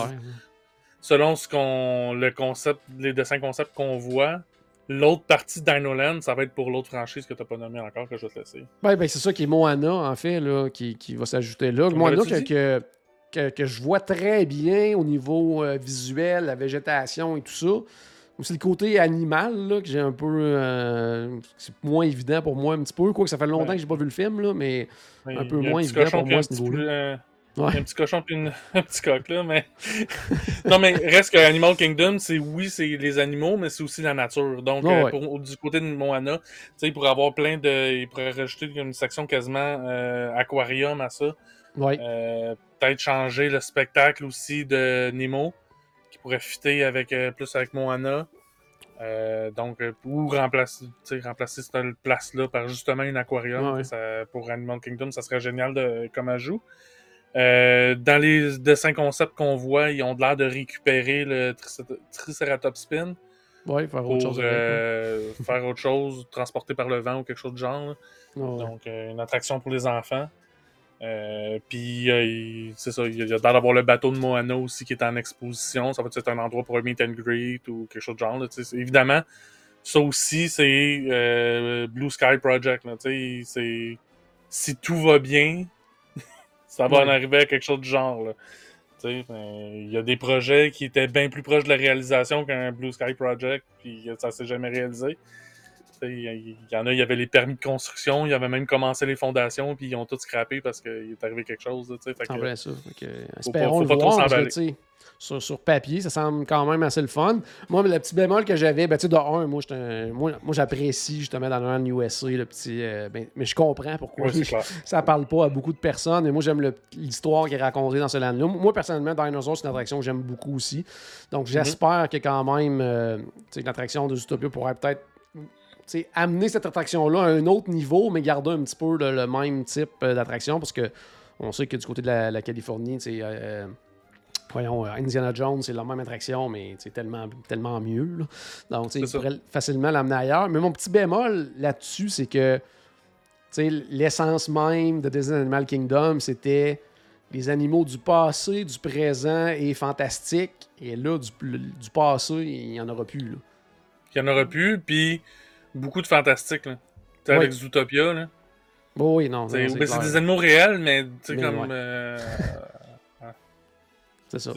Speaker 2: Selon ce qu'on. le concept, les dessins concepts qu'on voit, l'autre partie de Dinoland, ça va être pour l'autre franchise que tu n'as pas nommé encore, que je vais te laisser.
Speaker 1: Ben, ben c'est ça qui est Moana, en fait, là, qui, qui va s'ajouter là. Moana, que, que, je vois très bien au niveau euh, visuel, la végétation et tout ça. C'est le côté animal là, que j'ai un peu. Euh, c'est moins évident pour moi un petit peu. Quoi que ça fait longtemps que j'ai pas vu le film, là, mais un peu moins évident pour moi à ce niveau-là.
Speaker 2: Un petit cochon puis un petit coq, là, mais. non, mais reste que Animal Kingdom, c'est oui, c'est les animaux, mais c'est aussi la nature. Donc, euh, du côté de Moana, tu sais, il pourrait avoir plein de. Il pourrait rajouter une section quasiment euh, aquarium à ça.
Speaker 1: Ouais.
Speaker 2: Euh, peut-être changer le spectacle aussi de Nemo, qui pourrait fitter avec, plus avec Moana. donc, ou remplacer, remplacer cette place-là par justement un aquarium. pour Animal Kingdom, ça serait génial de, comme ajout. Euh, dans les dessins concepts qu'on voit, ils ont l'air de récupérer le Triceratops Spin.
Speaker 1: Oui, faire autre chose.
Speaker 2: Euh, faire autre chose, transporter par le vent ou quelque chose de genre. Donc, euh, une attraction pour les enfants. Puis, c'est ça, il y a d'avoir le bateau de Moana aussi qui est en exposition. Ça va être un endroit pour un meet and greet ou quelque chose de genre. évidemment, ça aussi, c'est Blue Sky Project. si tout va bien, ça va en arriver à quelque chose du genre. Là. Il y a des projets qui étaient bien plus proches de la réalisation qu'un Blue Sky Project, puis ça s'est jamais réalisé. Il y, en a, il y avait les permis de construction, il y avait même commencé les fondations, puis ils ont tout scrappé parce qu'il est arrivé quelque chose. Fait que,
Speaker 1: ça. espérons le voir, sur, sur, papier, ça semble quand même assez le fun. Moi, le petit bémol que j'avais, ben, de un, moi, moi, moi j'apprécie justement dans un USA le petit. Euh, ben, mais je comprends pourquoi ça parle pas à beaucoup de personnes. Et moi, j'aime l'histoire qui est racontée dans ce land-là. Moi, personnellement, Dinosaur, c'est une attraction que j'aime beaucoup aussi. Donc, mhm. j'espère que quand même, euh, l'attraction de Zootopia pourrait peut-être amener cette attraction-là à un autre niveau, mais garder un petit peu le, même type euh, d'attraction parce que on sait que du côté de la, la Californie, euh, voyons, euh, Indiana Jones, c'est la même attraction, mais c'est tellement, tellement mieux. Donc, il pourrait facilement l'amener ailleurs. Mais mon petit bémol là-dessus, c'est que l'essence même de Disney Animal Kingdom, c'était les animaux du passé, du présent et fantastique. Et là, du, du passé, il n'y en aura plus. Là.
Speaker 2: Il n'y en aura plus, puis beaucoup de fantastique. Là. Avec Zootopia. Là.
Speaker 1: oui, non.
Speaker 2: C'est des animaux réels, mais tu sais, comme. Euh,
Speaker 1: c'est ça.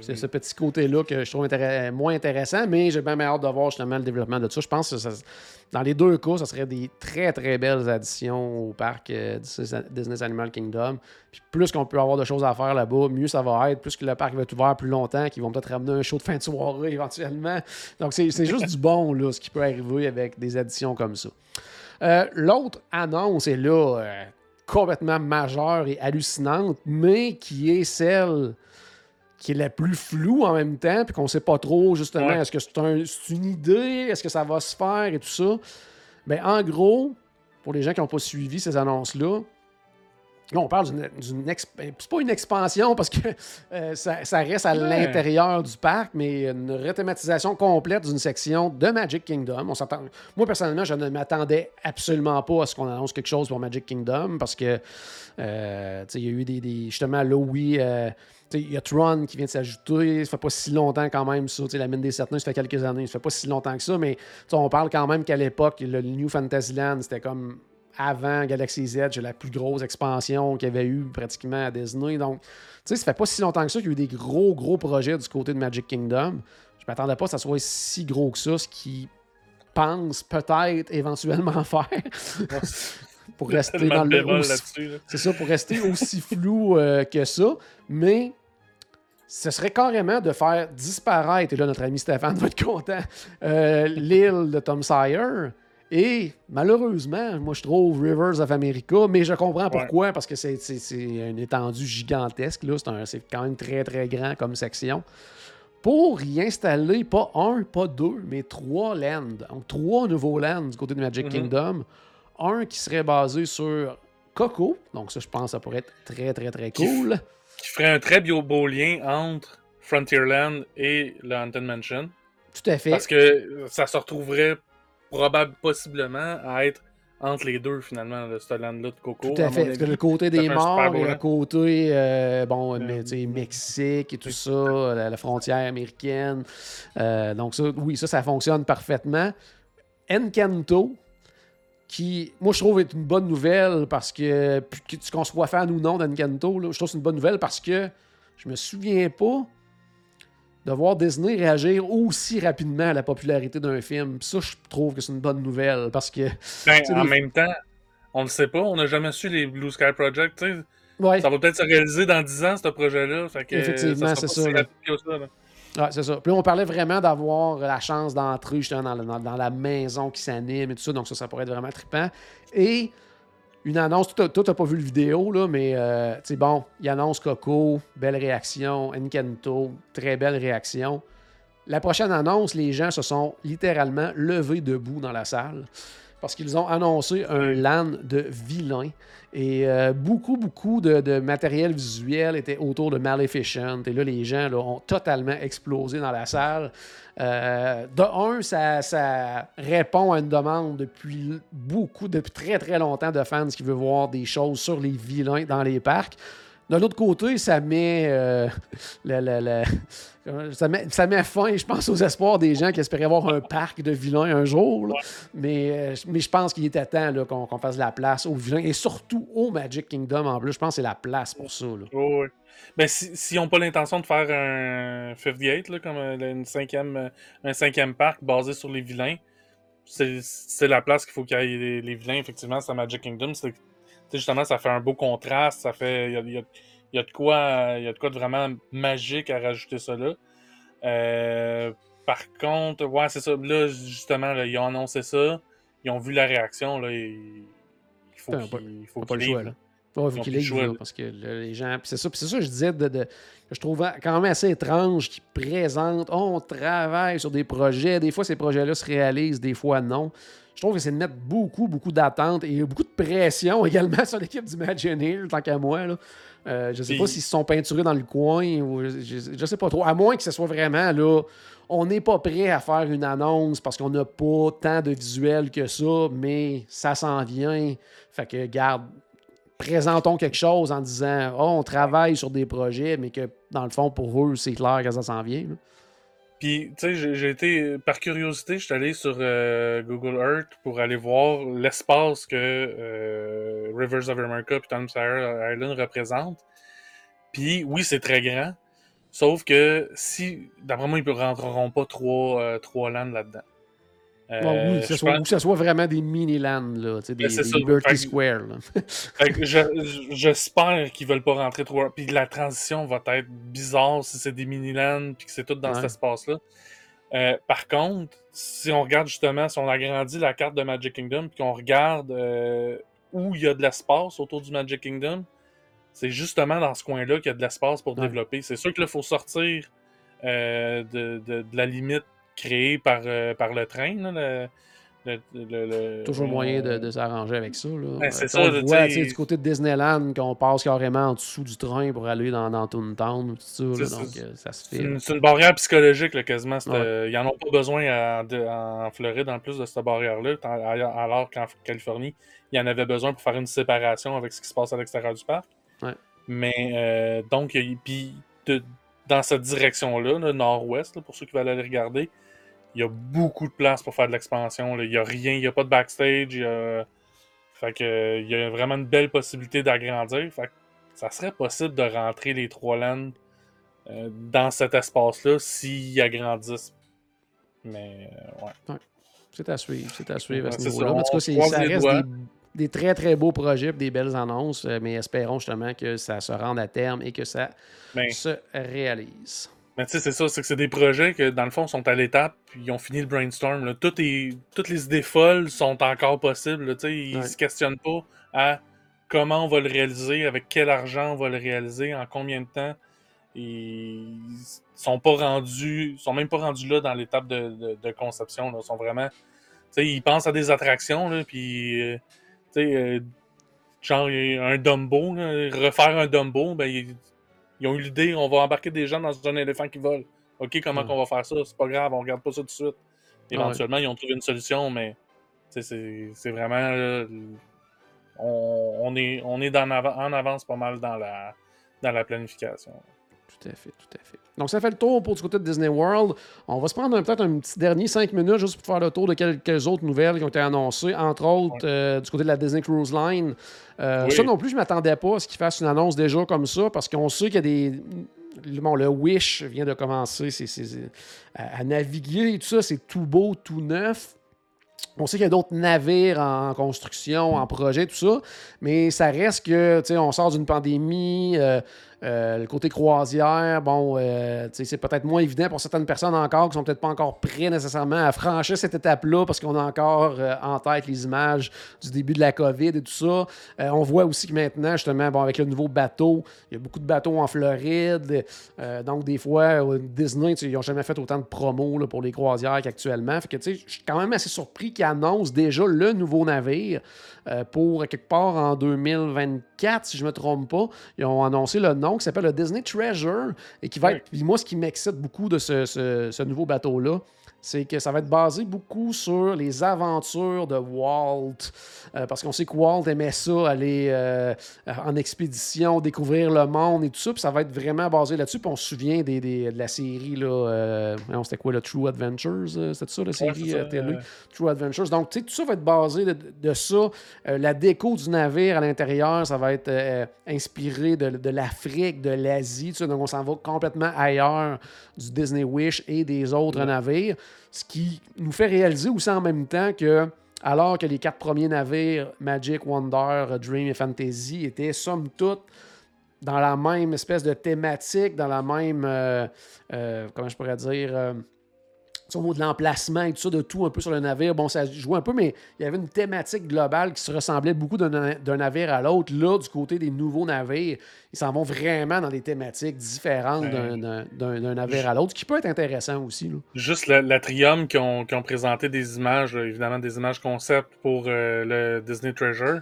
Speaker 1: C'est ce petit côté-là que je trouve moins intéressant, mais j'ai bien hâte de voir justement le développement de ça. Je pense que dans les deux cas, ça serait des très très belles additions au parc euh, Disney Animal Kingdom. Puis plus qu'on peut avoir de choses à faire là-bas, mieux ça va être. Plus que le parc va être ouvert plus longtemps, qu'ils vont peut-être ramener un show de fin de soirée éventuellement. Donc c'est juste du bon là, ce qui peut arriver avec des additions comme ça. Euh, l'autre annonce est là euh, complètement majeure et hallucinante, mais qui est celle qui est la plus floue en même temps, puis qu'on sait pas trop, justement, est-ce que c'est une idée, est-ce que ça va se faire et tout ça. Bien, en gros, pour les gens qui n'ont pas suivi ces annonces-là, Là, on parle d'une. Ben, c'est pas une expansion parce que euh, ça, reste à l'intérieur du parc, mais une rethématisation complète d'une section de Magic Kingdom. On Moi, personnellement, je ne m'attendais absolument pas à ce qu'on annonce quelque chose pour Magic Kingdom parce que, euh, il y a eu des. justement, là, oui. Euh, il y a Tron qui vient de s'ajouter. Ça fait pas si longtemps quand même, ça. la mine des Certains, ça fait quelques années. Ça fait pas si longtemps que ça, mais on parle quand même qu'à l'époque, le New Fantasyland, c'était comme avant Galaxy Z, la plus grosse expansion qu'il y avait eu pratiquement à Disney. Donc, tu sais, ça fait pas si longtemps que ça qu'il y a eu des gros, gros projets du côté de Magic Kingdom. Je m'attendais pas que ça soit si gros que ça, ce qui pense peut-être éventuellement faire. pour rester dans le c'est ça pour rester aussi flou euh, que ça mais ce serait carrément de faire disparaître, et là notre ami Stéphane va être content, euh, l'île de Tom Sawyer. Et malheureusement, moi je trouve Rivers of America, mais je comprends pourquoi, parce que c'est une étendue gigantesque, c'est quand même très très grand comme section. Pour y installer pas un, pas deux, mais trois lands, donc trois nouveaux lands du côté de Magic mm-hmm. Kingdom. Un qui serait basé sur Coco, donc ça je pense que ça pourrait être très très très cool
Speaker 2: qui ferait un très beau lien entre Frontierland et le Haunted Mansion.
Speaker 1: Tout à fait.
Speaker 2: Parce que ça se retrouverait probablement, possiblement à être entre les deux, finalement, de ce land-là de Coco.
Speaker 1: Tout à fait. Parce que le côté des morts et le côté, euh, bon, euh, Mexique et tout ça, la, frontière américaine. Euh, donc, ça, oui, ça, ça fonctionne parfaitement. Encanto, qui, moi, je trouve est une bonne nouvelle parce que, qu'on soit fan ou non d'Encanto, je trouve que c'est une bonne nouvelle parce que je me souviens pas de voir Disney réagir aussi rapidement à la popularité d'un film. ça, je trouve que c'est une bonne nouvelle parce que.
Speaker 2: Ben, en même temps, on ne sait pas, on n'a jamais su les Blue Sky Project. Ça va peut-être se réaliser dans 10 ans, ce projet-là.
Speaker 1: Effectivement, c'est ça. Ouais, c'est ça. Puis on parlait vraiment d'avoir la chance d'entrer justement dans, la maison qui s'anime et tout ça. Donc ça, ça pourrait être vraiment trippant. Et une annonce, toi, tu n'as pas vu le vidéo, là, mais euh, tu sais, bon, il annonce Coco, belle réaction, Encanto, très belle réaction. La prochaine annonce, les gens se sont littéralement levés debout dans la salle parce qu'ils ont annoncé un LAN de vilains. Et euh, beaucoup, beaucoup de, matériel visuel était autour de Maleficent. Et là, les gens ont totalement explosé dans la salle. Euh, de un, ça, répond à une demande depuis beaucoup, depuis très, très longtemps de fans qui veulent voir des choses sur les vilains dans les parcs. De l'autre côté, ça met, euh, ça met, ça met fin, je pense, aux espoirs des gens qui espéraient avoir un parc de vilains un jour. Mais, euh, mais je pense qu'il était temps qu'on fasse la place aux vilains et surtout au Magic Kingdom en plus. Je pense que c'est la place pour ça.
Speaker 2: oui. Ben, s'ils n'ont pas l'intention de faire un 58, comme une cinquième, un cinquième parc basé sur les vilains, c'est la place qu'il faut qu'il y ait les, vilains, effectivement, c'est Magic Kingdom justement, ça fait un beau contraste, ça fait. Il y a, de quoi il y a de quoi de vraiment magique à rajouter ça là. Euh, par contre, ouais, c'est ça. Là, justement, ils ont annoncé ça. Ils ont vu la réaction. Là, il faut qu'il faut
Speaker 1: pas le jouer, là. Il faut qu'il ait parce que les gens. C'est ça, c'est ça que je disais de, que je trouve quand même assez étrange qu'ils présentent. on travaille sur des projets. Des fois, ces projets-là se réalisent, des fois non je trouve que c'est de mettre beaucoup, beaucoup d'attentes et beaucoup de pression également sur l'équipe du Imagineer, tant qu'à moi. Là. Euh, je sais pas s'ils se sont peinturés dans le coin ou je, ne sais pas trop. À moins que ce soit vraiment là, on n'est pas prêt à faire une annonce parce qu'on n'a pas tant de visuels que ça, mais ça s'en vient. Fait que, garde, présentons quelque chose en disant oh, on travaille sur des projets, mais que dans le fond, pour eux, c'est clair que ça s'en vient.
Speaker 2: Puis, tu sais, j'ai été, par curiosité, je suis allé sur euh, Google Earth pour aller voir l'espace que euh, Rivers of America et Tom Sawyer Island représentent. Puis, oui, c'est très grand. Sauf que si, d'après moi, ils ne rentreront pas trois, euh, trois là-dedans.
Speaker 1: Euh, oui, que ce soit, vraiment des mini-lands, là, des, ben, des Liberty Square.
Speaker 2: J'espère qu'ils veulent pas rentrer trop. Puis la transition va être bizarre si c'est des mini-lands puis que c'est tout dans cet espace-là. Euh, par contre, si on regarde justement, si on agrandit la carte de Magic Kingdom puis qu'on regarde euh, où il y a de l'espace autour du Magic Kingdom, c'est justement dans ce coin-là qu'il y a de l'espace pour développer. C'est sûr qu'il faut sortir de, de, la limite créé par, euh, par le train. le,
Speaker 1: Toujours moyen de, s'arranger avec ça. Là. Ben, c'est ça. Voit, du côté de Disneyland, qu'on passe carrément en dessous du train pour aller dans, dans Toontown. Tout ça, donc, euh, ça se fait.
Speaker 2: C'est une, barrière psychologique, là, quasiment. Ils n'en ont pas besoin en Floride, en plus de cette barrière-là, alors qu'en Californie, il y en avait besoin pour faire une séparation avec ce qui se passe à l'extérieur du parc. Mais euh, donc, puis dans cette direction-là, nord-ouest, pour ceux qui veulent aller regarder, il y a beaucoup de place pour faire de l'expansion. Il n'y a rien, il n'y a pas de backstage. Il y a... Fait que, il y a vraiment une belle possibilité d'agrandir. Fait ça serait possible de rentrer les trois lands euh, dans cet espace-là s'ils agrandissent. Mais, euh, ouais.
Speaker 1: C'est à suivre, c'est à suivre à ce niveau-là. En tout cas, ça reste des, très, très beaux projets des belles annonces, euh, mais espérons justement que ça se rende à terme et que ça ben. se réalise.
Speaker 2: Mais tu sais, c'est ça, c'est que c'est des projets que, dans le fond, sont à l'étape, puis ils ont fini le brainstorm. Tout est, toutes les idées folles sont encore possibles. sais ils ne se questionnent pas à comment on va le réaliser, avec quel argent on va le réaliser, en combien de temps. Ils sont pas rendus, sont même pas rendus là dans l'étape de, de, conception. Ils sont vraiment. ils pensent à des attractions, là, puis. Euh, tu sais, euh, genre un Dumbo, refaire un Dumbo, ben, ils ont eu l'idée, on va embarquer des gens dans un éléphant qui vole. OK, comment qu'on va faire ça? C'est pas grave, on regarde pas ça tout de suite. Éventuellement, ils ont trouvé une solution, mais c'est vraiment. on, est, on est en, en avance pas mal dans la, dans la planification.
Speaker 1: Tout à fait, tout à fait. Donc, ça fait le tour pour du côté de Disney World. On va se prendre peut-être un petit dernier 5 minutes juste pour faire le tour de quelques autres nouvelles qui ont été annoncées, entre autres euh, du côté de la Disney Cruise Line. Euh, ça non plus, je ne m'attendais pas à ce qu'ils fassent une annonce déjà comme ça parce qu'on sait qu'il y a des. Bon, le Wish vient de commencer à, naviguer et tout ça, c'est tout beau, tout neuf. On sait qu'il y a d'autres navires en construction, en projet, tout ça, mais ça reste que, tu sais, on sort d'une pandémie, euh, euh, le côté croisière, bon, euh, c'est peut-être moins évident pour certaines personnes encore qui sont peut-être pas encore prêts nécessairement à franchir cette étape-là parce qu'on a encore euh, en tête les images du début de la COVID et tout ça. on voit aussi que maintenant, justement, bon, avec le nouveau bateau, il y a beaucoup de bateaux en Floride. donc, des fois, Disney, ils n'ont jamais fait autant de promos pour les croisières qu'actuellement. Fait que, tu sais, je suis quand même assez surpris qu'ils annoncent déjà le nouveau navire. Pour quelque part en 2024, si je ne me trompe pas. Ils ont annoncé le nom qui s'appelle le Disney Treasure et qui va être. Moi, ce qui m'excite beaucoup de ce nouveau bateau-là, c'est que ça va être basé beaucoup sur les aventures de Walt. Euh, parce qu'on sait que Walt aimait ça, aller euh, en expédition, découvrir le monde et tout ça. Puis ça va être vraiment basé là-dessus. Puis on se souvient des, de la série, là, euh, c'était quoi, le True Adventures? C'était ça, la série télé? True Adventures. Donc, tu sais, tout ça va être basé de, ça. la déco du navire à l'intérieur, ça va être inspiré de, l'Afrique, de l'Asie. Donc, on s'en va complètement ailleurs du Disney Wish et des autres navires. Ce qui nous fait réaliser aussi en même temps que, alors que les quatre premiers navires, Magic, Wonder, Dream et Fantasy, étaient somme toute dans la même espèce de thématique, dans la même, euh, euh, comment je pourrais dire, euh, au niveau de l'emplacement et tout ça, de tout un peu sur le navire. Bon, ça jouait un peu, mais il y avait une thématique globale qui se ressemblait beaucoup d'un navire à l'autre. Là, du côté des nouveaux navires, ils s'en vont vraiment dans des thématiques différentes d'un navire à l'autre, ce qui peut être intéressant aussi.
Speaker 2: Juste l'Atrium qui ont, qui ont présenté des images, évidemment des images concept pour euh, le Disney Treasure.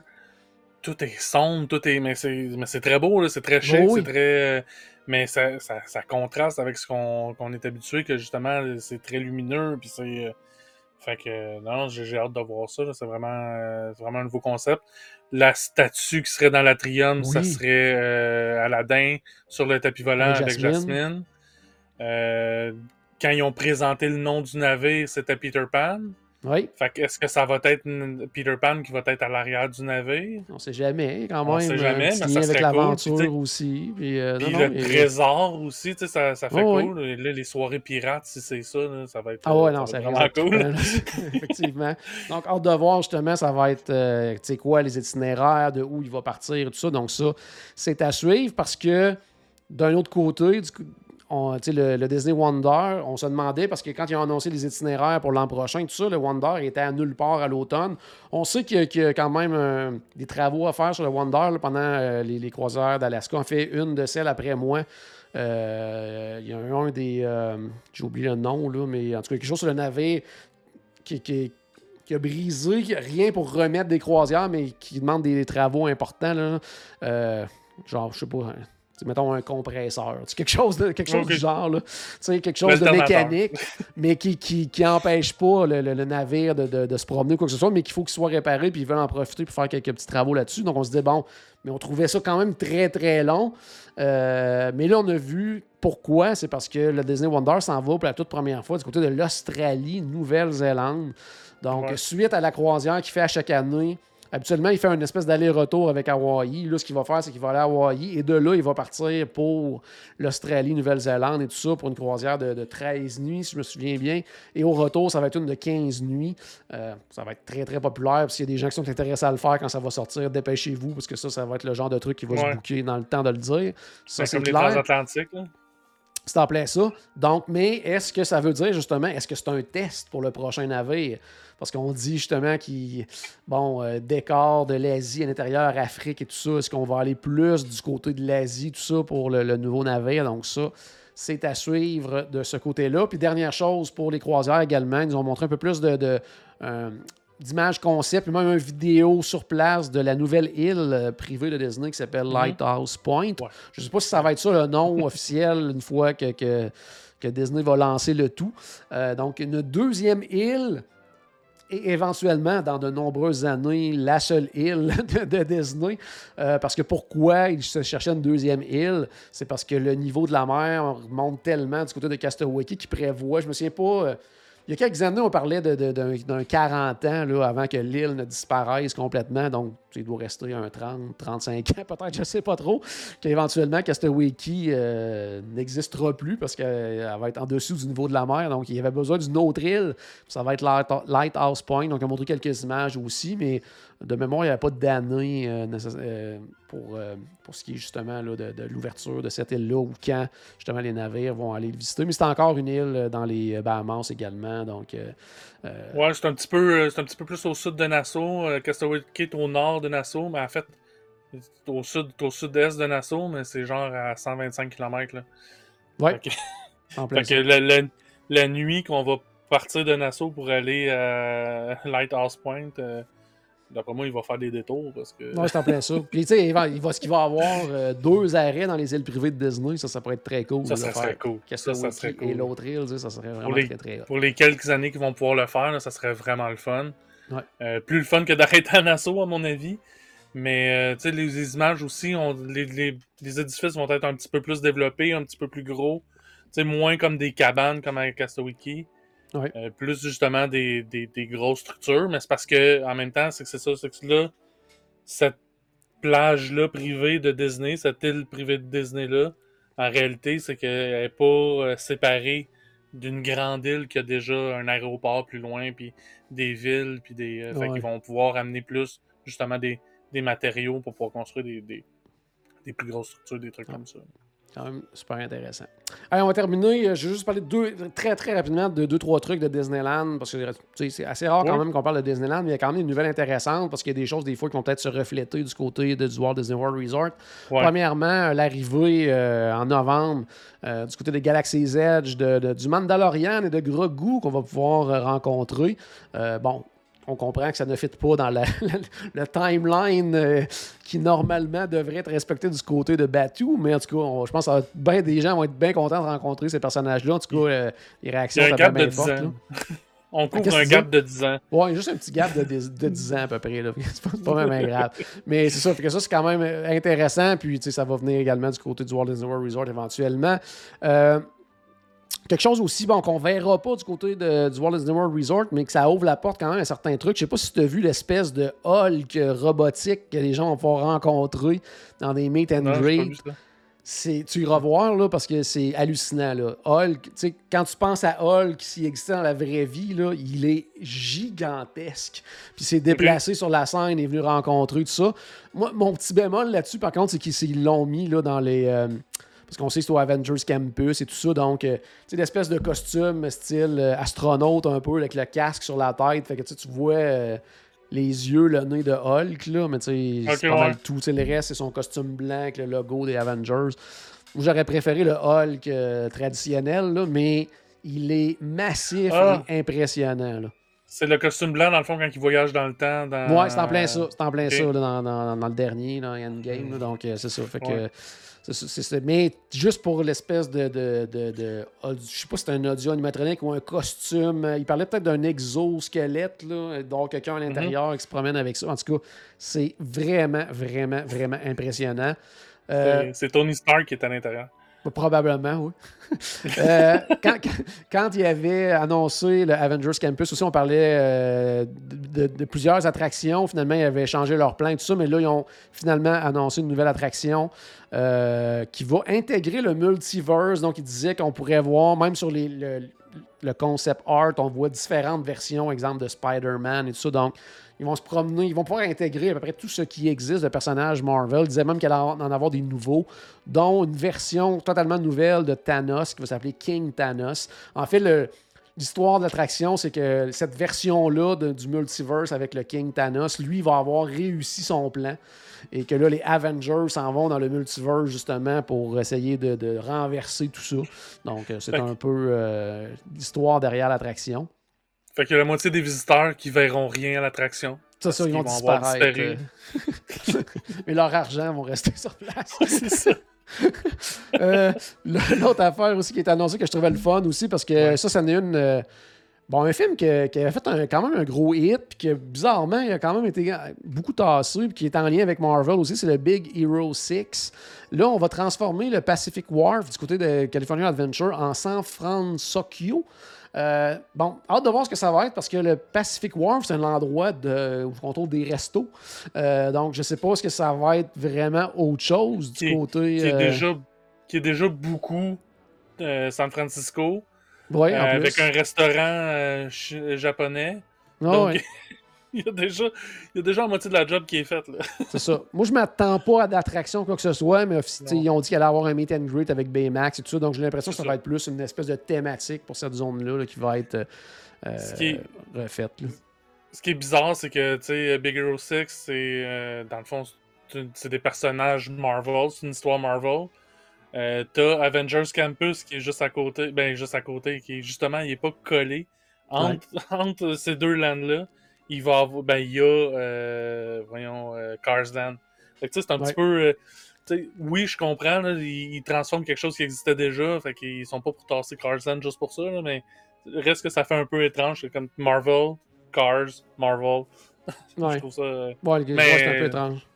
Speaker 2: Tout est sombre, tout est. Mais c'est très beau, c'est très chic, c'est très. Euh, mais ça, ça, ça, contraste avec ce qu'on est habitué, que justement, c'est très lumineux, puis c'est... Euh, fait que, non, j'ai hâte de voir ça. C'est vraiment, euh, vraiment un nouveau concept. La statue qui serait dans l'atrium, ça serait euh, Aladdin sur le tapis volant avec Jasmine. quand ils ont présenté le nom du navire, c'était Peter Pan.
Speaker 1: Oui.
Speaker 2: Fait que est-ce que ça va être Peter Pan qui va être à l'arrière du navire?
Speaker 1: On sait jamais, quand même. On
Speaker 2: sait jamais, mais ça
Speaker 1: avec l'aventure aussi. Puis,
Speaker 2: euh, le trésor aussi, tu sais, ça, ça fait cool. Là, les soirées pirates, si c'est ça, ça va être,
Speaker 1: ah ouais, non, c'est vraiment cool. Effectivement. Donc, hâte de voir, justement, ça va être, euh, tu sais quoi, les itinéraires, de où il va partir, tout ça. Donc, ça, c'est à suivre parce que, d'un autre côté, du coup, le, Disney Wonder, on se demandait, parce que quand ils ont annoncé les itinéraires pour l'an prochain, tout ça, le Wonder était à nulle part à l'automne. On sait qu'il y, a quand même euh, des travaux à faire sur le Wonder pendant euh, les, croisières d'Alaska. On fait une de celles après moi. Euh, il y a un des. J'ai oublié le nom, là, mais en tout cas, quelque chose sur le navire qui, a brisé, rien pour remettre des croisières, mais qui demande des, travaux importants. Genre, je sais pas mettons un compresseur, quelque chose, de, quelque chose du genre, là. quelque chose de mécanique, mais qui, qui, qui empêche pas le, le, navire de, de, de, se promener ou quoi que ce soit, mais qu'il faut qu'il soit réparé, puis ils veulent en profiter pour faire quelques petits travaux là-dessus. Donc on se dit, bon, mais on trouvait ça quand même très, très long. Euh, mais là, on a vu pourquoi. C'est parce que le Disney Wonder s'en va pour la toute première fois du côté de l'Australie, Nouvelle-Zélande. Donc, suite à la croisière qu'il fait à chaque année, Habituellement, il fait une espèce d'aller-retour avec Hawaii. Là, ce qu'il va faire, c'est qu'il va aller à Hawaii et de là, il va partir pour l'Australie, Nouvelle-Zélande et tout ça pour une croisière de, 13 nuits, si je me souviens bien. Et au retour, ça va être une de 15 nuits. Euh, ça va être très, très populaire. S'il y a des gens qui sont intéressés à le faire quand ça va sortir, dépêchez-vous parce que ça, ça va être le genre de truc qui va se bouquer dans le temps de le dire. Ça,
Speaker 2: c'est comme les transatlantiques.
Speaker 1: C'est en plein ça. Donc, mais est-ce que ça veut dire justement, est-ce que c'est un test pour le prochain navire? Parce qu'on dit justement qu'il, bon, euh, décor de l'Asie à l'intérieur, Afrique et tout ça, est-ce qu'on va aller plus du côté de l'Asie, tout ça, pour le, nouveau navire? Donc, ça, c'est à suivre de ce côté-là. Puis, dernière chose pour les croisières également, ils nous ont montré un peu plus de. Euh, d'images concept, puis même une vidéo sur place de la nouvelle île euh, privée de Disney qui s'appelle mhm. Lighthouse Point. Je ne sais pas si ça va être ça le nom officiel une fois que, que, Disney va lancer le tout. donc, une deuxième île et éventuellement, dans de nombreuses années, la seule île de, Disney. Euh, parce que pourquoi ils se cherchaient une deuxième île? C'est parce que le niveau de la mer monte tellement du côté de Castaway qui prévoit, je me souviens pas, euh, il y a quelques années, on parlait d'un 40 ans là, avant que l'île ne disparaisse complètement. Donc, il doit rester un 30, 35 ans, peut-être, je ne sais pas trop, qu'éventuellement, Castaway euh, n'existera plus parce qu'elle va être en dessous du niveau de la mer. Donc, il y avait besoin d'une autre île. Ça va être Lighthouse Point. Donc, on a montré quelques images aussi, mais de mémoire, il n'y avait pas d'année euh, euh, pour, euh, pour ce qui est justement là, de, l'ouverture de cette île-là ou quand justement les navires vont aller le visiter. Mais c'est encore une île dans les Bahamas également. Donc,
Speaker 2: ouais, c'est un, petit peu, un petit peu plus au sud de Nassau. Castaway Cay est au nord de Nassau, mais en fait, au sud au sud-est de Nassau, mais c'est genre à 125 km. Là.
Speaker 1: Ouais.
Speaker 2: en fait que la, nuit qu'on va partir de Nassau pour aller à Lighthouse Point D'après moi, il va faire des détours parce que.
Speaker 1: Non, c'est en plein ça. Puis, tu sais, il va, il va, ce qu'il va avoir euh, deux arrêts dans les îles privées de Disney, ça, ça pourrait être très cool.
Speaker 2: Ça, ça serait cool.
Speaker 1: Ça, ça serait cool. Et l'autre île, ça serait vraiment
Speaker 2: les,
Speaker 1: très, très
Speaker 2: Pour les quelques années qu'ils vont pouvoir le faire, ça serait vraiment le fun.
Speaker 1: Ouais.
Speaker 2: Euh, plus le fun que d'arrêter à Nassau, à mon avis. Mais, euh, tu sais, les, images aussi, on, les, les, les, édifices vont être un petit peu plus développés, un petit peu plus gros. Tu sais, moins comme des cabanes comme à
Speaker 1: Euh,
Speaker 2: plus justement des, grosses structures, mais c'est parce que en même temps, c'est que c'est ça, c'est que là, cette plage-là privée de Disney, cette île privée de Disney-là, en réalité, c'est qu'elle n'est pas euh, séparée d'une grande île qui a déjà un aéroport plus loin, puis des villes, puis des. Euh, fait qu'ils vont pouvoir amener plus justement des, matériaux pour pouvoir construire des, des, plus grosses structures, des trucs comme ça
Speaker 1: quand même super intéressant. Allez, on va terminer. Euh, je vais juste parler deux, très très rapidement de deux, trois trucs de Disneyland. Parce que c'est assez rare quand même qu'on parle de Disneyland, mais il y a quand même une nouvelle intéressante parce qu'il y a des choses des fois qui vont peut-être se refléter du côté de, du Walt Disney World Resort. Premièrement, l'arrivée euh, en novembre euh, du côté des Galaxy's Edge, de, du Mandalorian et de Grogu qu'on va pouvoir rencontrer. bon, on comprend que ça ne fit pas dans le timeline euh, qui normalement devrait être respecté du côté de Batu, mais en tout cas, je pense que des gens vont être bien contents de rencontrer ces personnages-là. En tout cas, euh, les réactions
Speaker 2: sont bien de fortes. On couvre un gap de 10 ans.
Speaker 1: Oui, juste un petit gap de, 10, ans à peu près. C'est pas, même grave. Mais c'est ça, que ça, c'est quand même intéressant. Puis, ça va venir également du côté du Walt Disney World Resort éventuellement. Euh, Quelque chose aussi bon, qu'on verra pas du côté de, du Walt Disney World Resort, mais que ça ouvre la porte quand même à certains trucs. Je sais pas si tu as vu l'espèce de Hulk robotique que les gens vont pouvoir rencontrer dans des meet and greet. C'est, tu iras voir là, parce que c'est hallucinant. Là. Hulk, quand tu penses à Hulk, s'il existait dans la vraie vie, là, il est gigantesque. Puis c'est déplacé sur la scène, il est venu rencontrer tout ça. Moi, mon petit bémol là-dessus, par contre, c'est qu'ils l'ont mis là, dans les. Euh, parce qu'on sait que c'est au Avengers Campus et tout ça. Donc, euh, tu sais, l'espèce de costume style euh, astronaute un peu avec le casque sur la tête. Fait que tu vois euh, les yeux, le nez de Hulk, là, mais tu sais, pas mal tout. le reste, c'est son costume blanc avec le logo des Avengers. J'aurais préféré le Hulk traditionnel, là, mais il est massif ah. et impressionnant.
Speaker 2: C'est le costume blanc, dans le fond, quand il voyage dans le temps. Dans...
Speaker 1: Ouais, c'est en plein ça. C'est en plein ça dans, dans, le dernier, dans Endgame. donc, c'est ça. Fait que mais juste pour l'espèce de, de, de, Je sais pas si c'est un audio animatronique ou un costume. Il parlait peut-être d'un exosquelette, là, donc quelqu'un à l'intérieur qui se promène avec ça. En tout cas, c'est vraiment, vraiment, vraiment impressionnant.
Speaker 2: Euh, c'est Tony Stark qui est à l'intérieur.
Speaker 1: Probablement, oui. Euh, quand, il avait annoncé le Avengers Campus, aussi, on parlait euh, de, plusieurs attractions. Finalement, ils avaient changé leur plan et tout ça, mais là, ils ont finalement annoncé une nouvelle attraction euh, qui va intégrer le multiverse. Donc, ils disaient qu'on pourrait voir, même sur les, le, concept art, on voit différentes versions, exemple de Spider-Man et tout ça. Donc, ils vont se promener, ils vont pouvoir intégrer à peu près tout ce qui existe de personnages Marvel. Ils disaient même qu'il allait en avoir des nouveaux, dont une version totalement nouvelle de Thanos qui va s'appeler King Thanos. En fait, L'histoire de l'attraction, c'est que cette version-là du multiverse avec le King Thanos, lui, va avoir réussi son plan. Et que là, les Avengers s'en vont dans le multiverse justement pour essayer de, renverser tout ça. Donc, euh, c'est un peu euh, l'histoire derrière l'attraction.
Speaker 2: Fait qu'il y a la moitié des visiteurs qui verront rien à l'attraction.
Speaker 1: Ça, ça, ils vont, disparaître. Euh. Mais leur argent vont rester sur place.
Speaker 2: c'est ça.
Speaker 1: euh, L'autre affaire aussi qui est annoncée que je trouvais le fun aussi, parce que ça, ça en est une. Euh, Bon, un film qui, qui avait fait un- quand même un gros hit, puis que bizarrement, il a quand même été beaucoup tassé, puis qui est en lien avec Marvel aussi, c'est le Big Hero 6. Là, on va transformer le Pacific Wharf du côté de California Adventure en San Francisco. Euh, bon, hâte de voir ce que ça va être parce que le Pacific Wharf, c'est un endroit de, où on trouve des restos. Euh, donc, je sais pas ce que ça va être vraiment autre chose du
Speaker 2: Qui est-
Speaker 1: côté.
Speaker 2: Qui est,
Speaker 1: euh,
Speaker 2: déjà, qui est déjà beaucoup euh, San Francisco,
Speaker 1: ouais, en plus.
Speaker 2: avec un restaurant japonais. Donc,
Speaker 1: ouais.
Speaker 2: il, y a déjà, il y a déjà la moitié de la job qui est faite. Là.
Speaker 1: C'est ça. Moi, je m'attends pas à d'attraction quoi que ce soit, mais ils ont dit qu'il allait avoir un meet and greet avec Baymax et tout ça, donc j'ai l'impression que ça va être plus une espèce de thématique pour cette zone-là là, qui va être euh,
Speaker 2: Ce qui est-
Speaker 1: refaite. là.
Speaker 2: Ce qui est bizarre, c'est que tu sais, Big Hero 6, c'est euh, dans le fond, c'est des personnages Marvel, c'est une histoire Marvel. Euh, T'as Avengers Campus qui est juste à côté, ben juste à côté, qui est justement, il est pas collé entre, entre ces deux lands-là. Il va avoir, ben il y a, euh, voyons, euh, Cars Land. Fait que tu sais, c'est un
Speaker 1: Ouais.
Speaker 2: petit peu, euh, tu sais, oui, je comprends, là, ils, ils transforment quelque chose qui existait déjà, fait qu'ils sont pas pour tasser Cars Land juste pour ça, là, mais reste que ça fait un peu étrange, c'est comme Marvel, Cars, Marvel. Je
Speaker 1: Ouais.
Speaker 2: trouve ça.
Speaker 1: Ouais, le-
Speaker 2: Mais-
Speaker 1: c'est un peu étrange.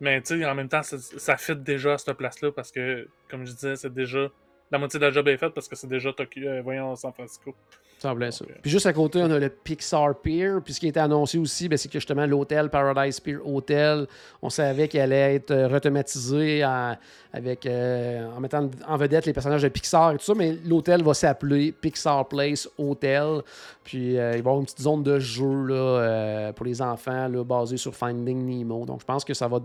Speaker 2: Mais tu sais, en même temps, ça, ça fit déjà à cette place-là parce que, comme je disais, c'est déjà. La moitié de la job est faite parce que c'est déjà Tokyo, voyons, San Francisco.
Speaker 1: Semblait ça. Puis juste à côté, on a le Pixar Pier. Puis ce qui a été annoncé aussi, ben, c'est que justement l'hôtel Paradise Pier Hotel, on savait qu'il allait être euh, rethématisé en, avec, euh, en mettant en vedette les personnages de Pixar et tout ça, mais l'hôtel va s'appeler Pixar Place Hotel. Puis euh, il va y avoir une petite zone de jeu là, pour les enfants là, basée sur Finding Nemo. Donc je pense que ça va.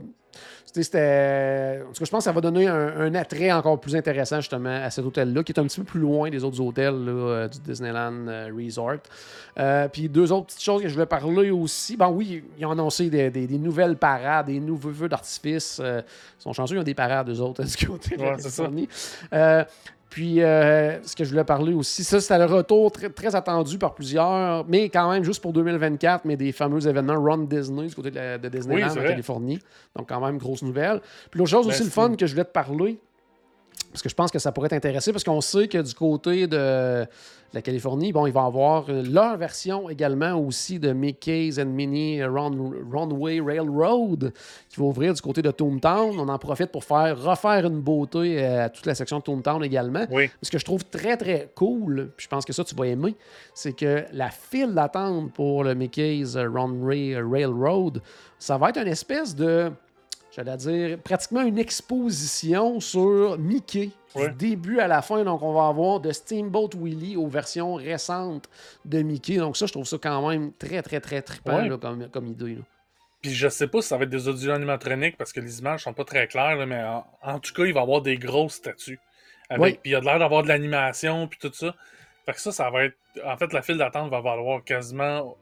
Speaker 1: C'était. En tout cas, je pense que ça va donner un, attrait encore plus intéressant justement à cet hôtel-là, qui est un petit peu plus loin des autres hôtels du Disneyland Resort. Euh, puis deux autres petites choses que je voulais parler aussi. Ben oui, ils ont annoncé des, des- des nouvelles parades, des nouveaux feux d'artifice. Euh, ils sont chanceux, ils ont des parades, eux autres, du côté de
Speaker 2: Ouais.
Speaker 1: Euh, puis, euh, ce que je voulais parler aussi, ça, c'était le retour très, très attendu par plusieurs, mais quand même juste pour 2024, mais des fameux événements Run Disney du côté de, la- de Disneyland
Speaker 2: Oui,
Speaker 1: en. Californie. Donc, quand même, grosse nouvelle. Puis, l'autre chose
Speaker 2: Ben,
Speaker 1: aussi, le fun que je voulais te parler, parce que je pense que ça pourrait t'intéresser, parce qu'on sait que du côté de la Californie, bon, ils vont avoir leur version également aussi de Mickey's and Run- Runway Railroad qui va ouvrir du côté de Toontown. On en profite pour faire refaire une beauté euh, à toute la section de Toontown également.
Speaker 2: Oui.
Speaker 1: Ce que je trouve très, très cool, puis je pense que ça, tu vas aimer, c'est que la file d'attente pour le Mickey's euh, Runway Railroad, ça va être une espèce de, j'allais dire, pratiquement une exposition sur Mickey.
Speaker 2: Ouais.
Speaker 1: Du début à la fin, donc on va avoir de Steamboat Willie aux versions récentes de Mickey. Donc ça, je trouve ça quand même très, très, très trippant
Speaker 2: Ouais.
Speaker 1: là, comme, comme idée. là.
Speaker 2: Puis je sais pas si ça va être des audio animatroniques parce que les images sont pas très claires, là, mais en, en tout cas, il va y avoir des grosses statues. Avec,
Speaker 1: Oui.
Speaker 2: Puis il y a de l'air d'avoir de l'animation, puis tout ça. Fait que ça, ça va être. En fait, la file d'attente va valoir quasiment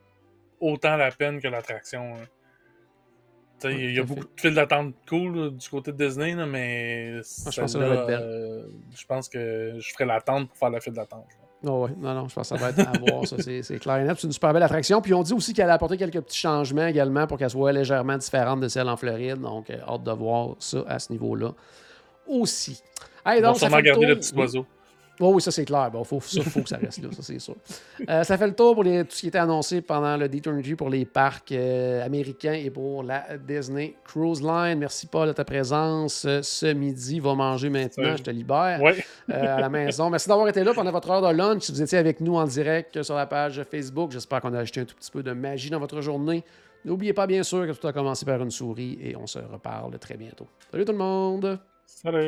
Speaker 2: autant la peine que l'attraction. Il y a beaucoup de files d'attente cool là, du côté de Disney, là, mais
Speaker 1: je pense va
Speaker 2: euh, je pense que je ferai l'attente pour faire la file d'attente.
Speaker 1: Ah ouais, non, non, je pense que ça va être à voir, ça, c'est c'est clair et net. C'est une super belle attraction. Puis on dit aussi qu'elle a apporté quelques petits changements également pour qu'elle soit légèrement différente de celle en Floride. Donc, euh, hâte de voir ça à ce niveau-là aussi. Hey, donc, ça
Speaker 2: sûrement
Speaker 1: fait le
Speaker 2: garder le petit oiseau.
Speaker 1: Oh oui, ça c'est clair. Bon, faut, ça, faut que ça reste là, ça c'est sûr. Euh, ça fait le tour pour les- tout ce qui était annoncé pendant le D23 pour les parcs euh, américains et pour la Disney Cruise Line. Merci Paul de ta présence euh, ce midi. Va manger maintenant, je te libère
Speaker 2: Ouais.
Speaker 1: euh, à la maison. Merci d'avoir été là pendant votre heure de lunch. Si vous étiez avec nous en direct sur la page Facebook, j'espère qu'on a ajouté un tout petit peu de magie dans votre journée. N'oubliez pas bien sûr que tout a commencé par une souris et on se reparle très bientôt. Salut tout le monde!
Speaker 2: Salut.